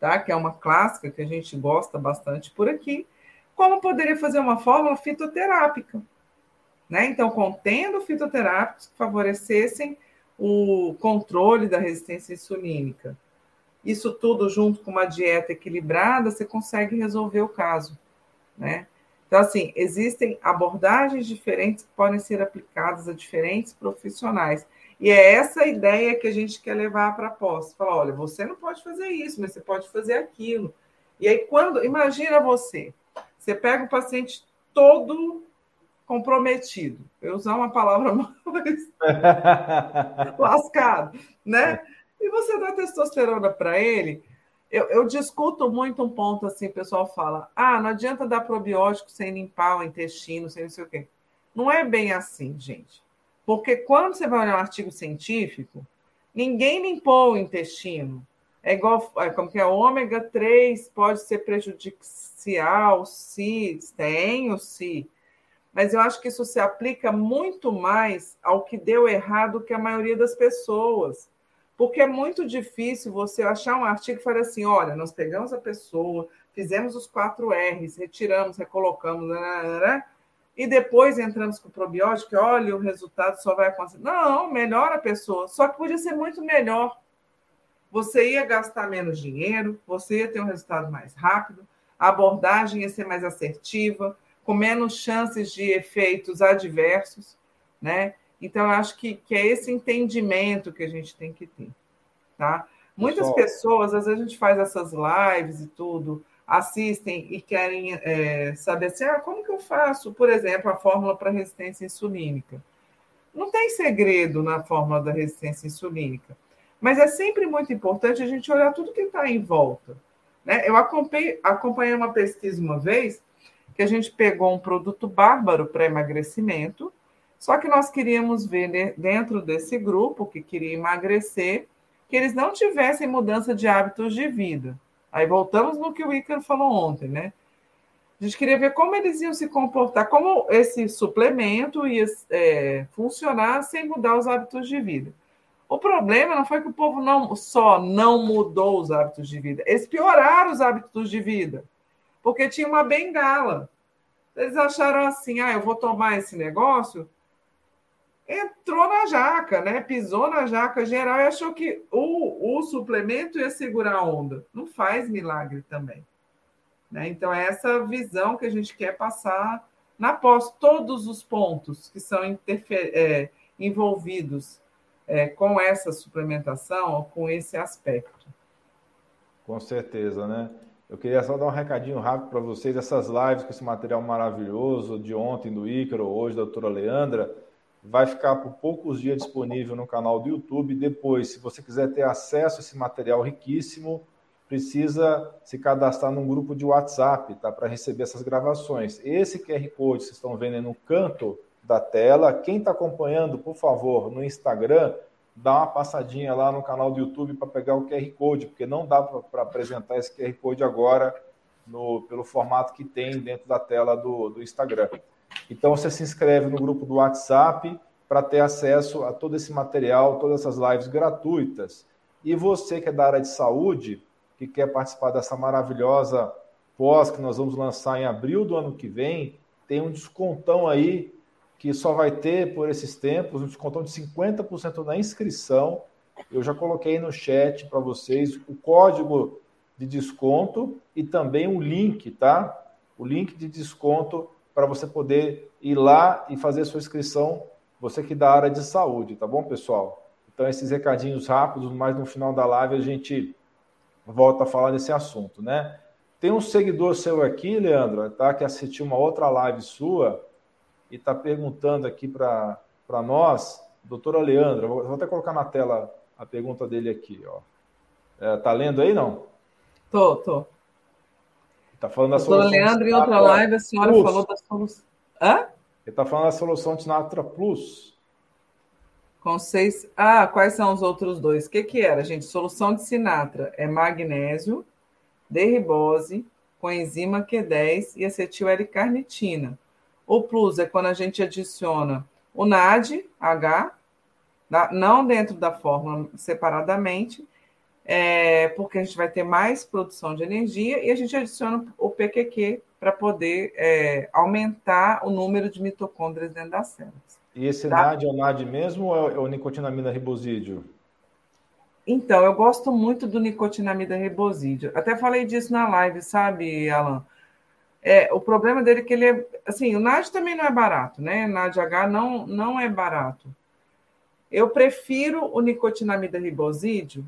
tá? que é uma clássica que a gente gosta bastante por aqui, como poderia fazer uma fórmula fitoterápica. Né? Então, contendo fitoterápicos que favorecessem o controle da resistência insulínica. Isso tudo junto com uma dieta equilibrada, você consegue resolver o caso, né? Então, assim, existem abordagens diferentes que podem ser aplicadas a diferentes profissionais. E é essa ideia que a gente quer levar para a pós. Falar, olha, você não pode fazer isso, mas você pode fazer aquilo. E aí, quando. Imagina você, você pega o paciente todo comprometido. Eu usar uma palavra mais lascado, né? E você dá testosterona para ele. Eu, eu, discuto muito um ponto assim, o pessoal fala: ah, não adianta dar probiótico sem limpar o intestino, sem não sei o quê. Não é bem assim, gente. Porque quando você vai olhar um artigo científico, ninguém limpou o intestino. É igual, é como que é, ômega 3 pode ser prejudicial, se tem ou se mas eu acho que isso se aplica muito mais ao que deu errado que a maioria das pessoas. Porque é muito difícil você achar um artigo e falar assim: olha, nós pegamos a pessoa, fizemos os quatro R's, retiramos, recolocamos, né, né, né, e depois entramos com o probiótico, olha, o resultado só vai acontecer. Não, melhora a pessoa, só que podia ser muito melhor. Você ia gastar menos dinheiro, você ia ter um resultado mais rápido, a abordagem ia ser mais assertiva, com menos chances de efeitos adversos, né? Então, eu acho que, que é esse entendimento que a gente tem que ter, tá? Muitas Pessoal. pessoas, às vezes a gente faz essas lives e tudo, assistem e querem é, saber assim, ah, como que eu faço, por exemplo, a fórmula para resistência insulínica? Não tem segredo na fórmula da resistência insulínica, mas é sempre muito importante a gente olhar tudo que está em volta. Né? Eu acompanhei, acompanhei uma pesquisa uma vez que a gente pegou um produto bárbaro para emagrecimento, só que nós queríamos ver dentro desse grupo que queria emagrecer, que eles não tivessem mudança de hábitos de vida. Aí voltamos no que o Ícaro falou ontem, né? A gente queria ver como eles iam se comportar, como esse suplemento ia é, funcionar sem mudar os hábitos de vida. O problema não foi que o povo não só não mudou os hábitos de vida, eles pioraram os hábitos de vida porque tinha uma bengala. Eles acharam assim: ah, eu vou tomar esse negócio. Entrou na jaca, né? Pisou na jaca geral e achou que o, o suplemento ia segurar a onda. Não faz milagre também. Né? Então, é essa visão que a gente quer passar na pós, todos os pontos que são é, envolvidos é, com essa suplementação, com esse aspecto. Com certeza, né? Eu queria só dar um recadinho rápido para vocês. Essas lives com esse material maravilhoso de ontem do Ícaro, hoje da doutora Leandra, vai ficar por poucos dias disponível no canal do YouTube. Depois, se você quiser ter acesso a esse material riquíssimo, precisa se cadastrar num grupo de WhatsApp, tá? Para receber essas gravações. Esse QR Code vocês estão vendo aí no canto da tela. Quem está acompanhando, por favor, no Instagram, dá uma passadinha lá no canal do YouTube para pegar o QR Code, porque não dá para apresentar esse QR Code agora no, pelo formato que tem dentro da tela do, do Instagram. Então você se inscreve no grupo do WhatsApp para ter acesso a todo esse material, todas essas lives gratuitas. E você que é da área de saúde, que quer participar dessa maravilhosa pós que nós vamos lançar em abril do ano que vem, tem um descontão aí que só vai ter por esses tempos um descontão de 50% na inscrição. Eu já coloquei no chat para vocês o código de desconto e também o link, tá? O link de desconto para você poder ir lá e fazer sua inscrição, você que é da área de saúde, tá bom, pessoal? Então, esses recadinhos rápidos, mas no final da live a gente volta a falar desse assunto, né? Tem um seguidor seu aqui, Leandro, tá? Que assistiu uma outra live sua e está perguntando aqui para nós, doutora Leandra, vou, vou até colocar na tela a pergunta dele aqui, ó. É, tá lendo aí, não? Tô, tô. Tá falando da solução. Doutora Leandro, em outra live, a senhora Plus. falou da solução. Hã? Ele está falando da solução de Sinatra Plus. Com seis. Ah, quais são os outros dois? O que, que era, gente? Solução de Sinatra é magnésio, derribose, coenzima Q10 e acetil L-carnitina. O plus é quando a gente adiciona o NAD, H, não dentro da fórmula separadamente, é, porque a gente vai ter mais produção de energia e a gente adiciona o PQQ para poder é, aumentar o número de mitocôndrias dentro das células. E esse tá? NAD é o NAD mesmo ou é o nicotinamida ribosídeo? Então, eu gosto muito do nicotinamida ribosídeo. Até falei disso na live, sabe, Alan? É, o problema dele é que ele é. Assim, o NAD também não é barato, né? NADH não, não é barato. Eu prefiro o nicotinamida ribosídeo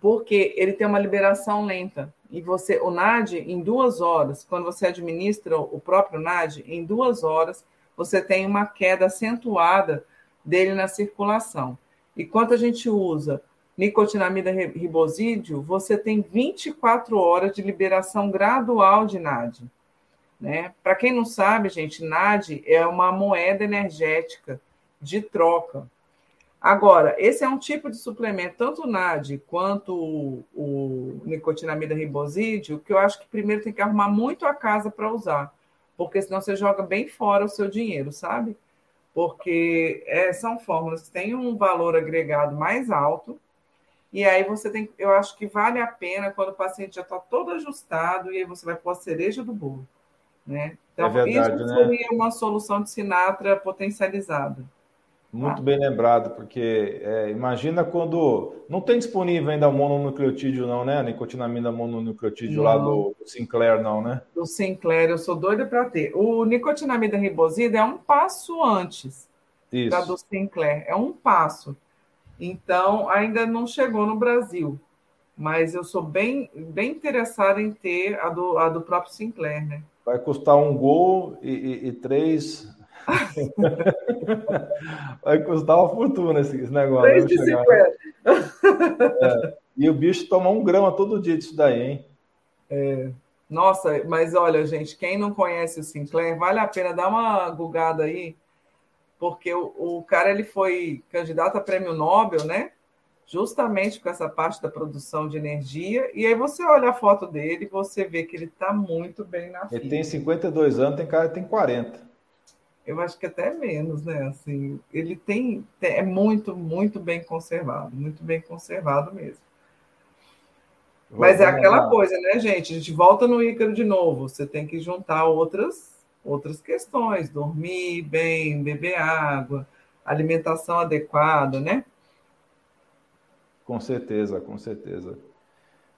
porque ele tem uma liberação lenta. E você, o NAD, em duas horas, quando você administra o próprio NAD, em duas horas, você tem uma queda acentuada dele na circulação. E quando a gente usa nicotinamida ribosídeo, você tem 24 horas de liberação gradual de NAD. Né? Para quem não sabe, gente, NAD é uma moeda energética de troca. Agora, esse é um tipo de suplemento, tanto o NAD quanto o, o nicotinamida ribosídeo, que eu acho que primeiro tem que arrumar muito a casa para usar, porque senão você joga bem fora o seu dinheiro, sabe? Porque é, são fórmulas que têm um valor agregado mais alto, e aí você tem, eu acho que vale a pena quando o paciente já está todo ajustado e aí você vai pôr a cereja do bolo, né? Então, é verdade, isso seria né? uma solução de Sinatra potencializada. Muito bem lembrado, porque é, imagina quando. Não tem disponível ainda o mononucleotídeo, não, né? A nicotinamida mononucleotídeo não. lá do, do, Sinclair, não, né? Do Sinclair, eu sou doida para ter. O nicotinamida ribosida é um passo antes Isso. da do Sinclair, é um passo. Então, ainda não chegou no Brasil, mas eu sou bem, bem interessada em ter a do, a do próprio Sinclair, né? Vai custar um gol e, e, e três Vai custar uma fortuna esse, esse negócio. É. E o bicho toma um grama todo dia disso daí, hein? É. Nossa, mas olha, gente, quem não conhece o Sinclair, vale a pena dar uma gugada aí, porque o, o cara ele foi candidato a prêmio Nobel, né? Justamente com essa parte da produção de energia. E aí você olha a foto dele e você vê que ele está muito bem na Ele tem 52 anos, tem cara que tem 40 eu acho que até menos, né? Assim, ele tem é muito, muito bem conservado, muito bem conservado mesmo. Mas é aquela coisa, né, gente? A gente volta no Ícaro de novo. Você tem que juntar outras outras questões, dormir bem, beber água, alimentação adequada, né? Com certeza, com certeza.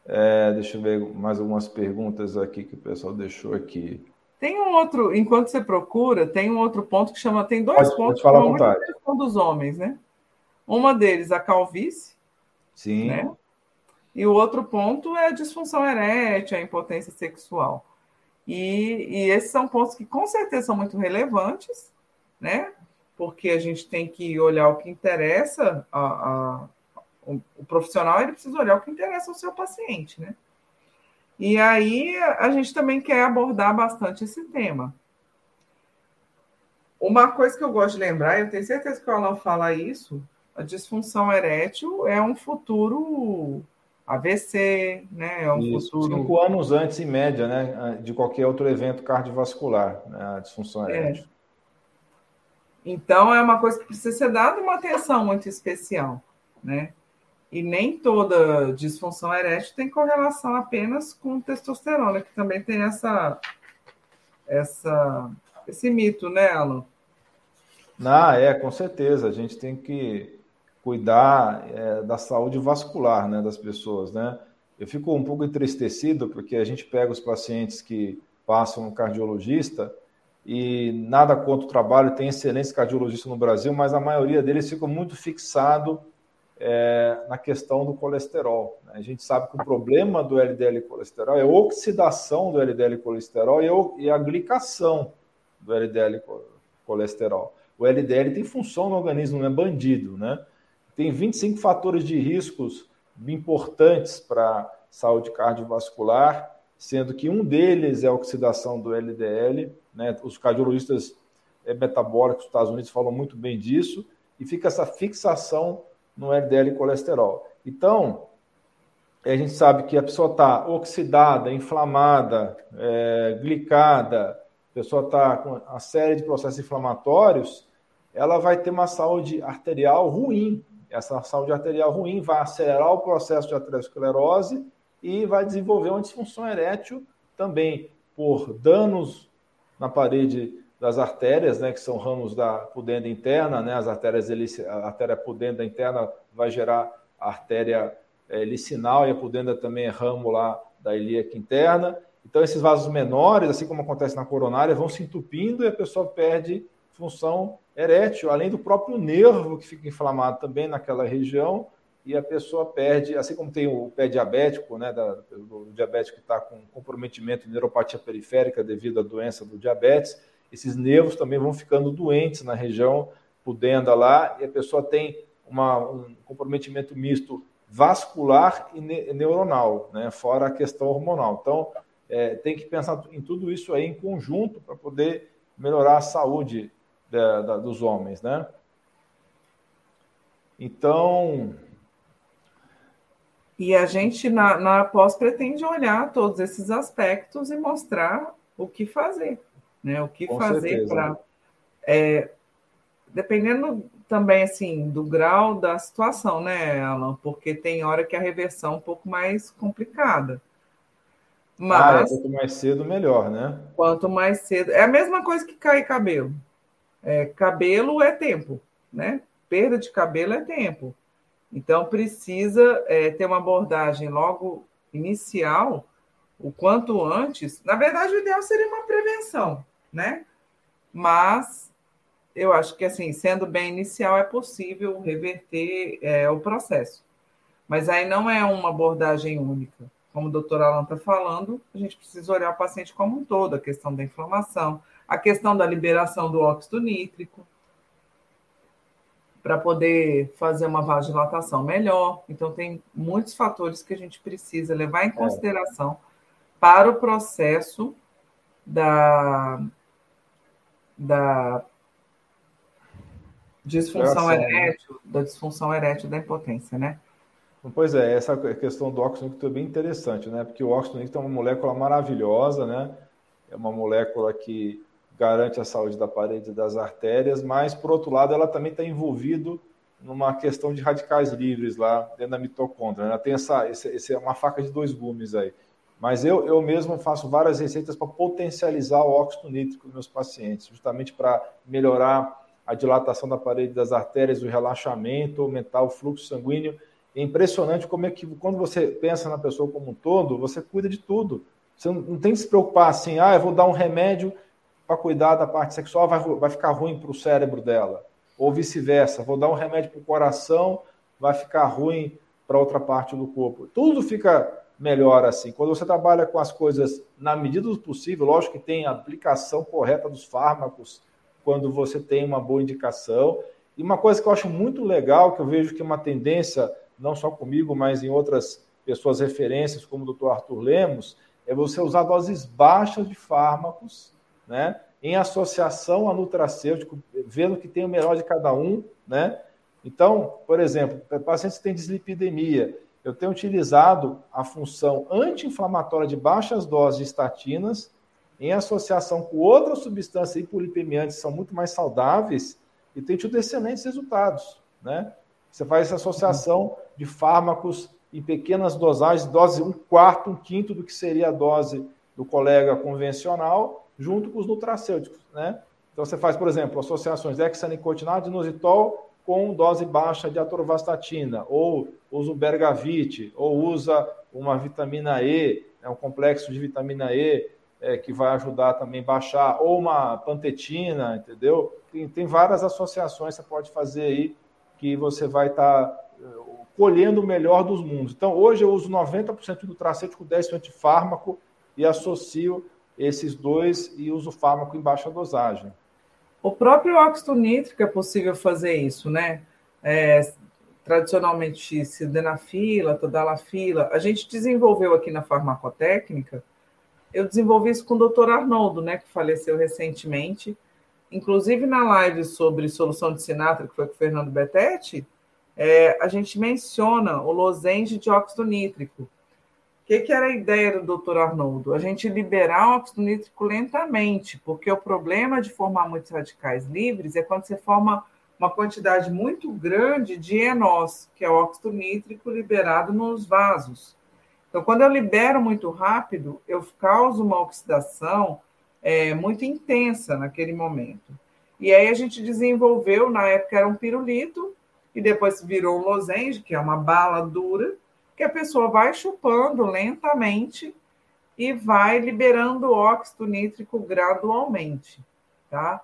É, deixa eu ver mais algumas perguntas aqui que o pessoal deixou aqui. Tem um outro, enquanto você procura, tem um outro ponto que chama. Tem dois pode, pontos pode que são dos homens, né? Uma deles, a calvície. Sim. Né? E o outro ponto é a disfunção erétil, a impotência sexual. E, e esses são pontos que com certeza são muito relevantes, né? Porque a gente tem que olhar o que interessa, a, a, o, profissional ele precisa olhar o que interessa ao seu paciente, né? E aí a gente também quer abordar bastante esse tema. Uma coisa que eu gosto de lembrar, eu tenho certeza que o Alan fala isso, a disfunção erétil é um futuro AVC, né? É um isso, futuro. Cinco anos antes, em média, né? De qualquer outro evento cardiovascular, né? a disfunção é. erétil. É. Então é uma coisa que precisa ser dada uma atenção muito especial, né? E nem toda disfunção erétil tem correlação apenas com testosterona, que também tem essa, essa, esse mito, né, Alan? Ah, é, com certeza. A gente tem que cuidar é, da saúde vascular né, das pessoas, né? Eu fico um pouco entristecido porque a gente pega os pacientes que passam no cardiologista e nada contra o trabalho, tem excelentes cardiologistas no Brasil, mas a maioria deles ficam muito fixado é, na questão do colesterol. Né? A gente sabe que o problema do LDL colesterol é a oxidação do LDL colesterol e a glicação do LDL colesterol. O LDL tem função no organismo, não é bandido, né? Tem 25 fatores de riscos importantes para saúde cardiovascular, sendo que um deles é a oxidação do LDL, né? Os cardiologistas é, metabólicos dos Estados Unidos falam muito bem disso, e fica essa fixação no LDL colesterol. Então, a gente sabe que a pessoa está oxidada, inflamada, é, glicada, a pessoa está com uma série de processos inflamatórios, ela vai ter uma saúde arterial ruim. Essa saúde arterial ruim vai acelerar o processo de aterosclerose e vai desenvolver uma disfunção erétil também por danos na parede das artérias, né, que são ramos da pudenda interna, né, as artérias, a artéria pudenda interna vai gerar a artéria é, licinal e a pudenda também é ramo lá da ilíaca interna. Então, esses vasos menores, assim como acontece na coronária, vão se entupindo e a pessoa perde função erétil, além do próprio nervo que fica inflamado também naquela região, e a pessoa perde, assim como tem o pé diabético, né, da, do diabético que está com comprometimento de neuropatia periférica devido à doença do diabetes, esses nervos também vão ficando doentes na região pudenda lá, e a pessoa tem uma, um comprometimento misto vascular e neuronal, né, fora a questão hormonal. Então, é, tem que pensar em tudo isso aí em conjunto para poder melhorar a saúde da, da, dos homens, né? Então. E a gente, na, na pós, pretende olhar todos esses aspectos e mostrar o que fazer, né? O que Com fazer para. É, dependendo também, assim, do grau da situação, né, Alan? Porque tem hora que a reversão é um pouco mais complicada. Mas. Ah, é, quanto mais cedo, melhor, né? Quanto mais cedo. É a mesma coisa que cair cabelo. É, cabelo é tempo, né? Perda de cabelo é tempo. Então, precisa é, ter uma abordagem logo inicial, o quanto antes. Na verdade, o ideal seria uma prevenção, né? Mas eu acho que, assim, sendo bem inicial, é possível reverter é, o processo. Mas aí não é uma abordagem única. Como o doutor Alan está falando, a gente precisa olhar o paciente como um todo, a questão da inflamação, a questão da liberação do óxido nítrico, para poder fazer uma vasodilatação melhor. Então, tem muitos fatores que a gente precisa levar em é. consideração é. para o processo da, da disfunção erétil, da disfunção erétil da impotência, né? Pois é, essa questão do óxido nítrico é bem interessante, né? Porque o óxido nítrico é uma molécula maravilhosa, né? É uma molécula que garante a saúde da parede das artérias, mas, por outro lado, ela também está envolvido numa questão de radicais livres lá dentro da mitocôndria. Ela tem essa, esse, esse é uma faca de dois gumes aí. Mas eu, eu mesmo faço várias receitas para potencializar o óxido nítrico nos meus pacientes, justamente para melhorar a dilatação da parede das artérias, o relaxamento, aumentar o fluxo sanguíneo. É impressionante como é que, quando você pensa na pessoa como um todo, você cuida de tudo. Você não, não tem que se preocupar assim, ah, eu vou dar um remédio para cuidar da parte sexual vai, vai ficar ruim para o cérebro dela. Ou vice-versa, vou dar um remédio para o coração, vai ficar ruim para outra parte do corpo. Tudo fica melhor assim. Quando você trabalha com as coisas na medida do possível, lógico que tem a aplicação correta dos fármacos quando você tem uma boa indicação. E uma coisa que eu acho muito legal, que eu vejo que é uma tendência, não só comigo, mas em outras pessoas referências, como o Dr. Arthur Lemos, é você usar doses baixas de fármacos né? em associação a nutracêutico, vendo que tem o melhor de cada um, né? Então, por exemplo, pacientes que têm dislipidemia, eu tenho utilizado a função anti-inflamatória de baixas doses de estatinas em associação com outras substâncias hipolipemiantes que são muito mais saudáveis e tem tido excelentes resultados, né? Você faz essa associação de fármacos em pequenas dosagens, dose um quarto, um quinto do que seria a dose do colega convencional, junto com os nutracêuticos, né? Então você faz, por exemplo, associações de hexanicotinado, inositol com dose baixa de atorvastatina, ou usa o bergavite, ou usa uma vitamina E, é um complexo de vitamina E é, que vai ajudar também a baixar, ou uma pantetina, entendeu? Tem, tem várias associações que você pode fazer aí que você vai estar tá, é, colhendo o melhor dos mundos. Então, hoje eu uso 90% do tracêtico, 10% de fármaco e associo esses dois e uso fármaco em baixa dosagem. O próprio óxido nítrico é possível fazer isso, né? É, tradicionalmente, sildenafila, tadalafila. A gente desenvolveu aqui na farmacotécnica, eu desenvolvi isso com o doutor Arnoldo, né, que faleceu recentemente. Inclusive na live sobre solução de sinatra, que foi com o Fernando Betete, é, a gente menciona o lozenge de óxido nítrico. Que, que era a ideia do doutor Arnoldo? A gente liberar o óxido nítrico lentamente, porque o problema de formar muitos radicais livres é quando você forma uma quantidade muito grande de enós, que é o óxido nítrico liberado nos vasos. Então, quando eu libero muito rápido, eu causo uma oxidação é, muito intensa naquele momento. E aí a gente desenvolveu, na época era um pirulito, e depois virou um lozenge, que é uma bala dura, que a pessoa vai chupando lentamente e vai liberando óxido nítrico gradualmente, tá?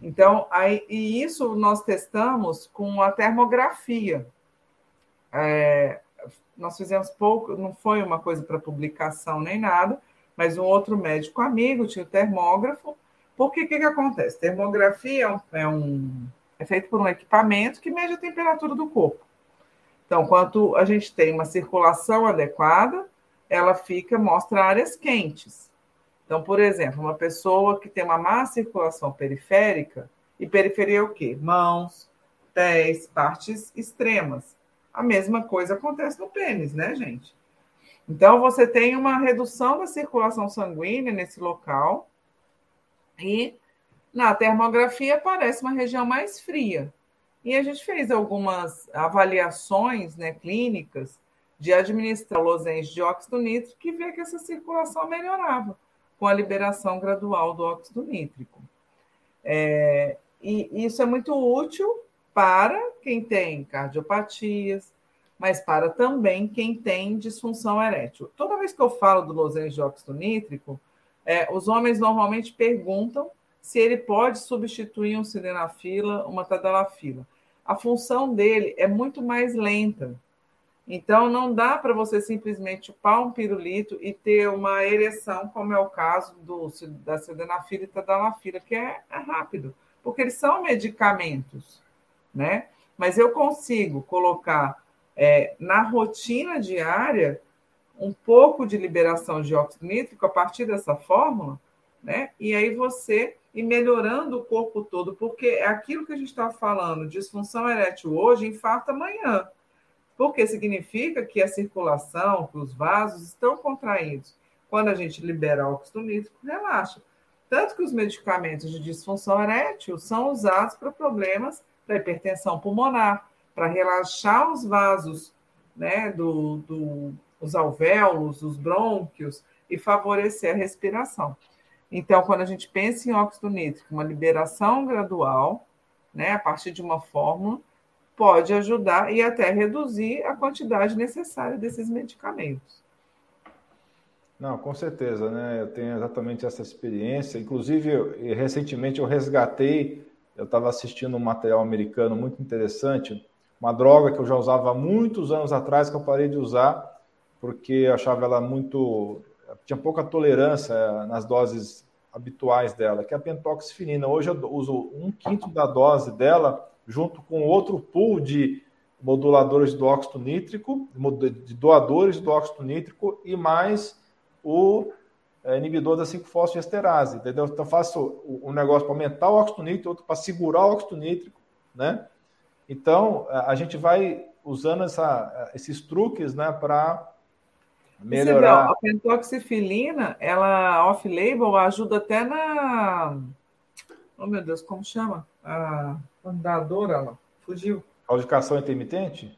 Então, aí, e isso nós testamos com a termografia. É, nós fizemos pouco, não foi uma coisa para publicação nem nada, mas um outro médico amigo tinha o termógrafo. Porque o que, que acontece? Termografia é um, é um é feito por um equipamento que mede a temperatura do corpo. Então, quando a gente tem uma circulação adequada, ela fica mostra áreas quentes. Então, por exemplo, uma pessoa que tem uma má circulação periférica, e periferia é o quê? Mãos, pés, partes extremas. A mesma coisa acontece no pênis, né, gente? Então, você tem uma redução da circulação sanguínea nesse local e na termografia aparece uma região mais fria. E a gente fez algumas avaliações né, clínicas de administrar lozenge de óxido nítrico e ver que essa circulação melhorava com a liberação gradual do óxido nítrico. É, e isso é muito útil para quem tem cardiopatias, mas para também quem tem disfunção erétil. Toda vez que eu falo do lozenge de óxido nítrico, é, os homens normalmente perguntam se ele pode substituir um sildenafila, uma tadalafila. A função dele é muito mais lenta. Então, não dá para você simplesmente chupar um pirulito e ter uma ereção, como é o caso do, da sildenafila e tadalafila, que é, é rápido, porque eles são medicamentos, né? Mas eu consigo colocar é, na rotina diária um pouco de liberação de óxido nítrico a partir dessa fórmula, né? E aí você e melhorando o corpo todo, porque é aquilo que a gente está falando, disfunção erétil hoje, infarto amanhã. Porque significa que a circulação, que os vasos estão contraídos. Quando a gente libera óxido nítrico, relaxa. Tanto que os medicamentos de disfunção erétil são usados para problemas da hipertensão pulmonar, para relaxar os vasos, né, do, do, os alvéolos, os brônquios e favorecer a respiração. Então, quando a gente pensa em óxido nítrico, uma liberação gradual, né, a partir de uma fórmula, pode ajudar e até reduzir a quantidade necessária desses medicamentos. Não, com certeza, né? Eu tenho exatamente essa experiência. Inclusive, eu, recentemente eu resgatei, eu estava assistindo um material americano muito interessante, uma droga que eu já usava há muitos anos atrás, que eu parei de usar, porque eu achava ela muito tinha pouca tolerância eh, nas doses habituais dela, que é a pentoxifenina. Hoje eu uso um quinto da dose dela, junto com outro pool de moduladores do óxido nítrico, de doadores do óxido nítrico, e mais o eh, inibidor da 5-fosfesterase, entendeu? Então faço um negócio para aumentar o óxido nítrico, outro para segurar o óxido nítrico, né? Então, a gente vai usando essa, esses truques, né, para melhorar. Vê, a pentoxifilina, ela off-label ajuda até na. Oh, meu Deus, como chama? A andadora, ela fugiu. Claudicação intermitente?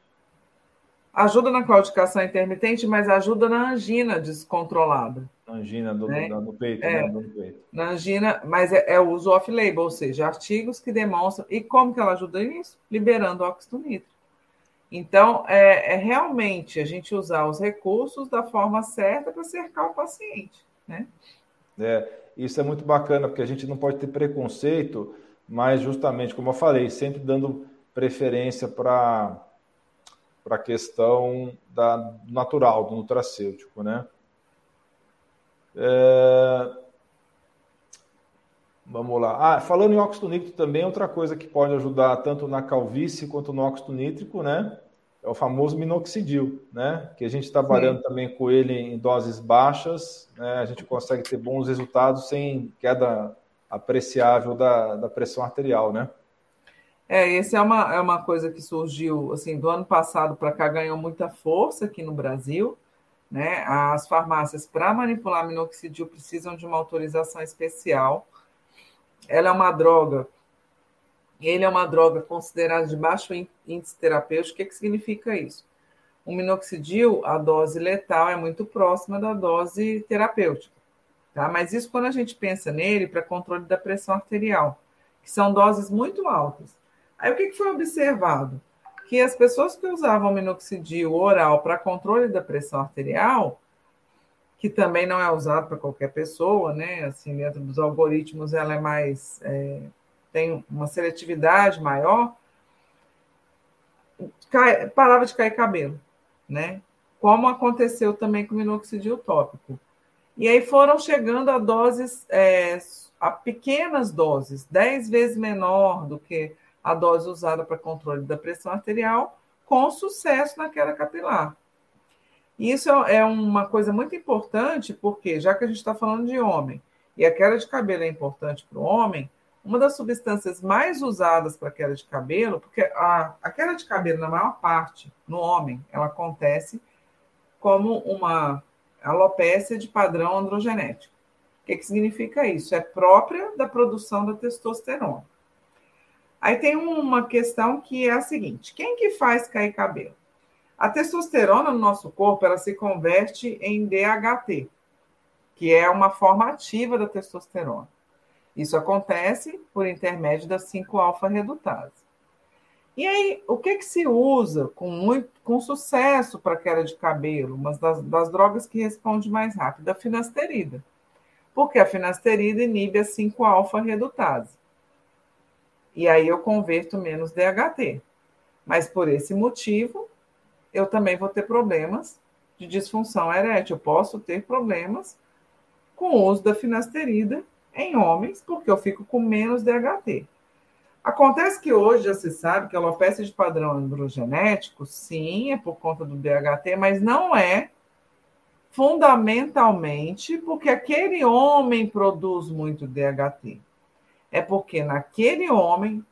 Ajuda na claudicação intermitente, mas ajuda na angina descontrolada. Angina do, né? no peito, é, né? no peito. Na angina, mas é, é uso off-label, ou seja, artigos que demonstram. E como que ela ajuda nisso? Liberando óxido nítrico. Então, é, é, realmente a gente usar os recursos da forma certa para cercar o paciente, né? É, isso é muito bacana, porque a gente não pode ter preconceito, mas justamente, como eu falei, sempre dando preferência para a questão da, natural, do nutracêutico, né? É... Vamos lá. Ah, falando em óxido nítrico também, outra coisa que pode ajudar tanto na calvície quanto no óxido nítrico, né? É o famoso minoxidil, né? Que a gente trabalhando Sim. também com ele em doses baixas, né? A gente consegue ter bons resultados sem queda apreciável da, da pressão arterial, né? É, essa é uma, é uma coisa que surgiu, assim, do ano passado para cá, ganhou muita força aqui no Brasil, né? As farmácias, para manipular minoxidil, precisam de uma autorização especial, ela é uma droga, ele é uma droga considerada de baixo índice terapêutico. O que, que significa isso? O minoxidil, a dose letal é muito próxima da dose terapêutica, tá? Mas isso quando a gente pensa nele para controle da pressão arterial, que são doses muito altas. Aí o que, que foi observado? Que as pessoas que usavam minoxidil oral para controle da pressão arterial, que também não é usado para qualquer pessoa, né? Assim, dentro dos algoritmos, ela é mais. É, tem uma seletividade maior, cai, parava de cair cabelo, né? Como aconteceu também com o minoxidil tópico. E aí foram chegando a doses, é, a pequenas doses, 10 vezes menor do que a dose usada para controle da pressão arterial, com sucesso na queda capilar. Isso é uma coisa muito importante, porque já que a gente está falando de homem e a queda de cabelo é importante para o homem, uma das substâncias mais usadas para queda de cabelo, porque a, a queda de cabelo, na maior parte, no homem, ela acontece como uma alopécia de padrão androgenético. O que, que significa isso? É própria da produção da testosterona. Aí tem uma questão que é a seguinte: quem que faz cair cabelo? A testosterona no nosso corpo ela se converte em DHT, que é uma forma ativa da testosterona. Isso acontece por intermédio da 5-alfa-redutase. E aí, o que, que se usa com, muito, com sucesso para queda de cabelo? Uma das, das drogas que responde mais rápido, a finasterida. Porque a finasterida inibe a 5-alfa-redutase. E aí eu converto menos DHT. Mas por esse motivo, eu também vou ter problemas de disfunção erétil. Eu posso ter problemas com o uso da finasterida em homens, porque eu fico com menos DHT. Acontece que hoje já se sabe que a alopecia de padrão androgenético, sim, é por conta do DHT, mas não é fundamentalmente porque aquele homem produz muito DHT. É porque naquele homem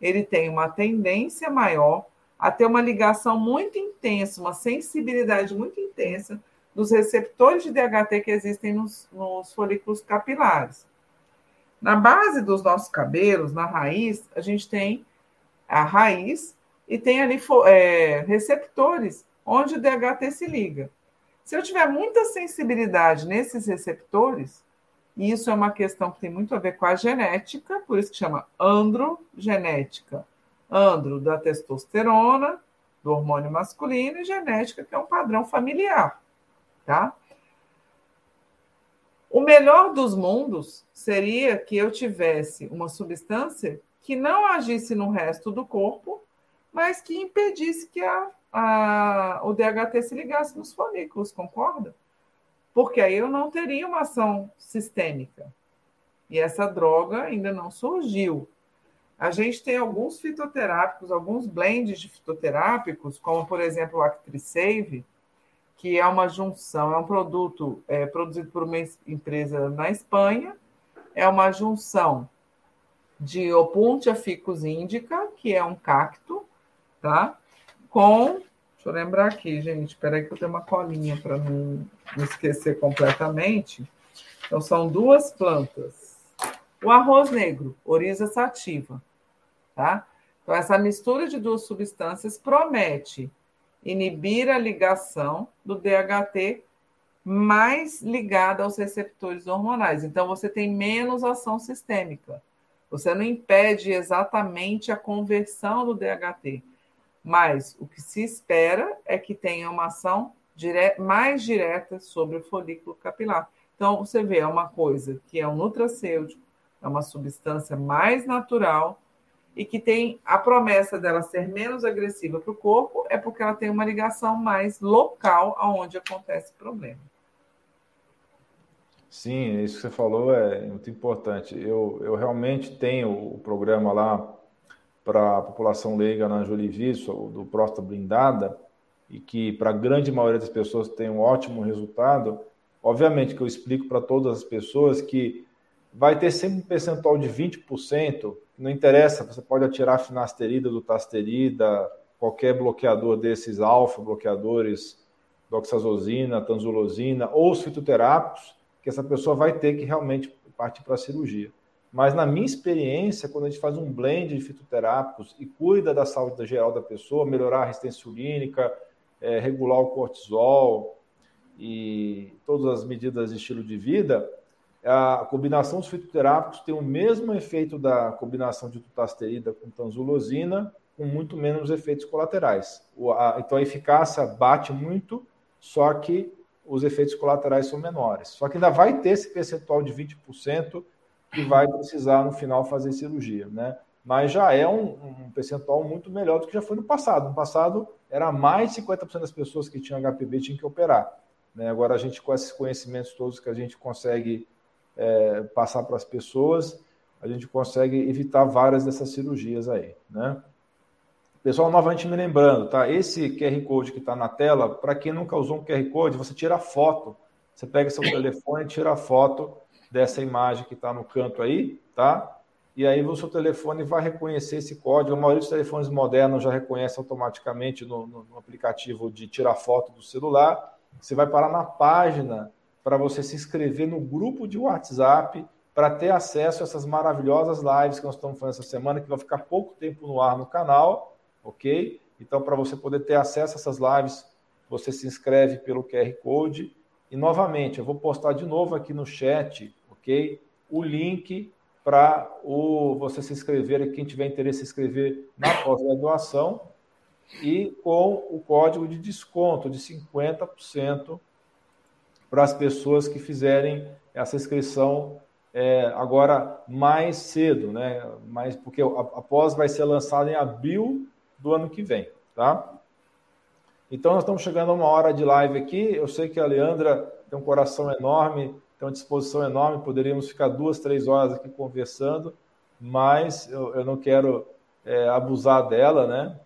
ele tem uma tendência maior a ter uma ligação muito intensa, uma sensibilidade muito intensa dos receptores de DHT que existem nos, nos folículos capilares. Na base dos nossos cabelos, na raiz, a gente tem a raiz e tem ali é, receptores onde o DHT se liga. Se eu tiver muita sensibilidade nesses receptores, e isso é uma questão que tem muito a ver com a genética, por isso que chama androgenética andro da testosterona, do hormônio masculino, e genética, que é um padrão familiar, tá? O melhor dos mundos seria que eu tivesse uma substância que não agisse no resto do corpo, mas que impedisse que a, a, o DHT se ligasse nos folículos, concorda? Porque aí eu não teria uma ação sistêmica. E essa droga ainda não surgiu. A gente tem alguns fitoterápicos, alguns blends de fitoterápicos, como por exemplo o ActriSave, que é uma junção, é um produto é, produzido por uma empresa na Espanha, é uma junção de Opuntia ficus indica, que é um cacto, tá? Com, deixa eu lembrar aqui, gente, espera aí que eu tenho uma colinha para não, não esquecer completamente. Então, são duas plantas. O arroz negro, Oriza sativa, tá? Então, essa mistura de duas substâncias promete inibir a ligação do DHT mais ligada aos receptores hormonais. Então, você tem menos ação sistêmica. Você não impede exatamente a conversão do DHT, mas o que se espera é que tenha uma ação dire mais direta sobre o folículo capilar. Então, você vê, é uma coisa que é um nutracêutico, é uma substância mais natural e que tem a promessa dela ser menos agressiva para o corpo, é porque ela tem uma ligação mais local aonde acontece o problema. Sim, isso que você falou é muito importante. Eu, eu realmente tenho o programa lá para a população leiga na Joliviço, do próstata blindada, e que para a grande maioria das pessoas tem um ótimo resultado. Obviamente que eu explico para todas as pessoas que vai ter sempre um percentual de 20%, não interessa, você pode atirar a finasterida do tasterida, qualquer bloqueador desses alfa, bloqueadores, doxazosina, tanzulosina, ou os fitoterápicos, que essa pessoa vai ter que realmente partir para a cirurgia. Mas na minha experiência, quando a gente faz um blend de fitoterápicos e cuida da saúde geral da pessoa, melhorar a resistência urínica, é, regular o cortisol e todas as medidas de estilo de vida, a combinação dos fitoterápicos tem o mesmo efeito da combinação de tutasterida com tanzulosina, com muito menos efeitos colaterais. Então a eficácia bate muito, só que os efeitos colaterais são menores. Só que ainda vai ter esse percentual de 20% que vai precisar no final fazer cirurgia, né? Mas já é um, um percentual muito melhor do que já foi no passado. No passado era mais de 50% das pessoas que tinham HPV tinham que operar. Né? Agora a gente com esses conhecimentos todos que a gente consegue é, passar para as pessoas, a gente consegue evitar várias dessas cirurgias aí, né? Pessoal, novamente me lembrando, tá? Esse QR Code que está na tela, para quem nunca usou um QR Code, você tira a foto. Você pega seu telefone e tira a foto dessa imagem que está no canto aí, tá? E aí o seu telefone vai reconhecer esse código. A maioria dos telefones modernos já reconhece automaticamente no, no, no aplicativo de tirar foto do celular. Você vai parar na página para você se inscrever no grupo de WhatsApp para ter acesso a essas maravilhosas lives que nós estamos fazendo essa semana, que vai ficar pouco tempo no ar no canal, ok? Então, para você poder ter acesso a essas lives, você se inscreve pelo QR Code. E, novamente, eu vou postar de novo aqui no chat, ok? O link para você se inscrever, quem tiver interesse em se inscrever na pós-graduação, e com o código de desconto de 50% para as pessoas que fizerem essa inscrição é, agora mais cedo, né? Mais, porque a pós vai ser lançada em abril do ano que vem, tá? Então, nós estamos chegando a uma hora de live aqui. Eu sei que a Leandra tem um coração enorme, tem uma disposição enorme, poderíamos ficar duas, três horas aqui conversando, mas eu, eu não quero é, abusar dela, né?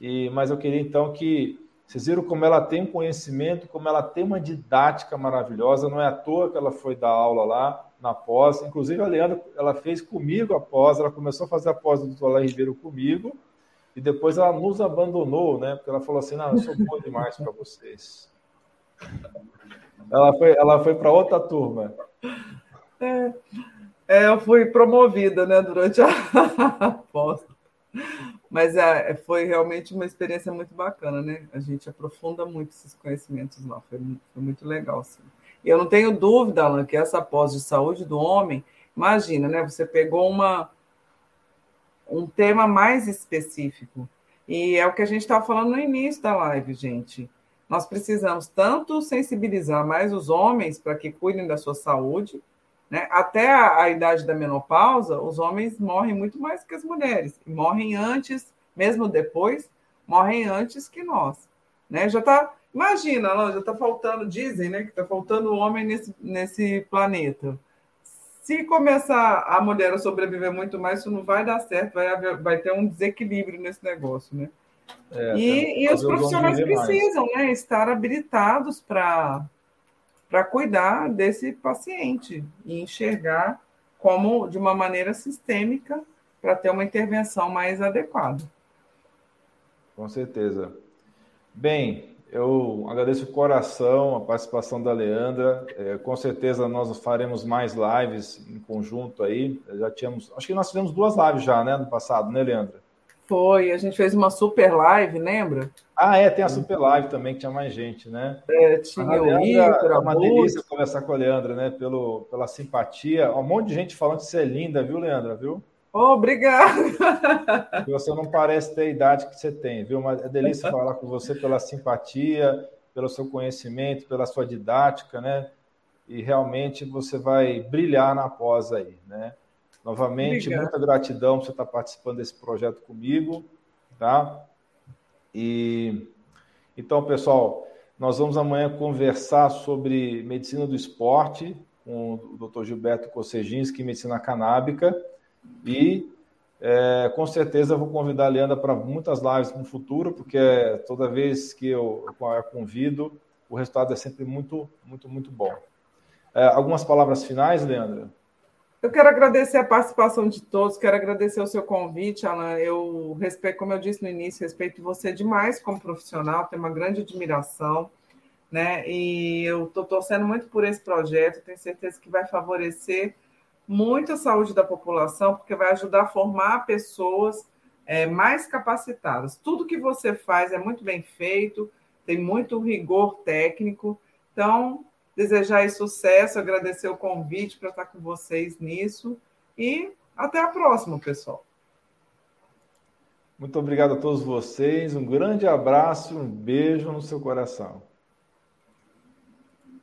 E, mas eu queria então que vocês viram como ela tem um conhecimento, como ela tem uma didática maravilhosa. Não é à toa que ela foi dar aula lá na pós. Inclusive, a Leandra, ela fez comigo a pós. Ela começou a fazer a pós do doutor Alain Ribeiro comigo. E depois ela nos abandonou, né? Porque ela falou assim: não, eu sou boa demais para vocês. Ela foi, ela foi para outra turma. É, é, eu fui promovida, né, durante a pós. Mas é, foi realmente uma experiência muito bacana, né? A gente aprofunda muito esses conhecimentos lá. Foi, foi muito legal, sim. E eu não tenho dúvida, Alan, que essa pós de saúde do homem, imagina, né? Você pegou uma um tema mais específico. E é o que a gente estava falando no início da live, gente. Nós precisamos tanto sensibilizar mais os homens para que cuidem da sua saúde, né? até a, a, idade da menopausa, os homens morrem muito mais que as mulheres, morrem antes, mesmo depois, morrem antes que nós. Né? Já está, imagina, já está faltando, dizem né, que está faltando homem nesse, nesse planeta se começar a mulher a sobreviver muito mais, isso não vai dar certo, vai, haver, vai ter um desequilíbrio nesse negócio, né? É, e, e os profissionais precisam né, estar habilitados para cuidar desse paciente e enxergar como de uma maneira sistêmica para ter uma intervenção mais adequada. Com certeza. Bem, eu agradeço o coração a participação da Leandra. É, com certeza nós faremos mais lives em conjunto aí. Já tínhamos, acho que nós fizemos duas lives já, né, no passado, né, Leandra? Foi, a gente fez uma super live, lembra? Ah, é, tem a super live também, que tinha mais gente, né? É, tinha o Leandra, É uma delícia conversar com a Leandra, né? Pelo, pela simpatia. Um monte de gente falando que você é linda, viu, Leandra, viu? Oh, obrigado. Você não parece ter a idade que você tem, viu? Mas é delícia falar com você pela simpatia, pelo seu conhecimento, pela sua didática, né? e realmente você vai brilhar na pós aí, né? Novamente, Obrigada. muita gratidão por você estar participando desse projeto comigo, tá? E então, pessoal, nós vamos amanhã conversar sobre medicina do esporte com o Dr. Gilberto Koseginski, medicina canábica, e é, com certeza vou convidar a Leandra para muitas lives no futuro, porque toda vez que eu, eu convido, o resultado é sempre muito, muito, muito bom. É, algumas palavras finais, Leandra? Eu quero agradecer a participação de todos, quero agradecer o seu convite, Alan. Eu respeito, como eu disse no início, respeito você demais como profissional, tenho uma grande admiração, né? E eu estou torcendo muito por esse projeto, tenho certeza que vai favorecer muito a saúde da população, porque vai ajudar a formar pessoas é, mais capacitadas. Tudo que você faz é muito bem feito, tem muito rigor técnico. Então, desejar sucesso, agradecer o convite para estar com vocês nisso e até a próxima, pessoal. Muito obrigado a todos vocês, um grande abraço, um beijo no seu coração.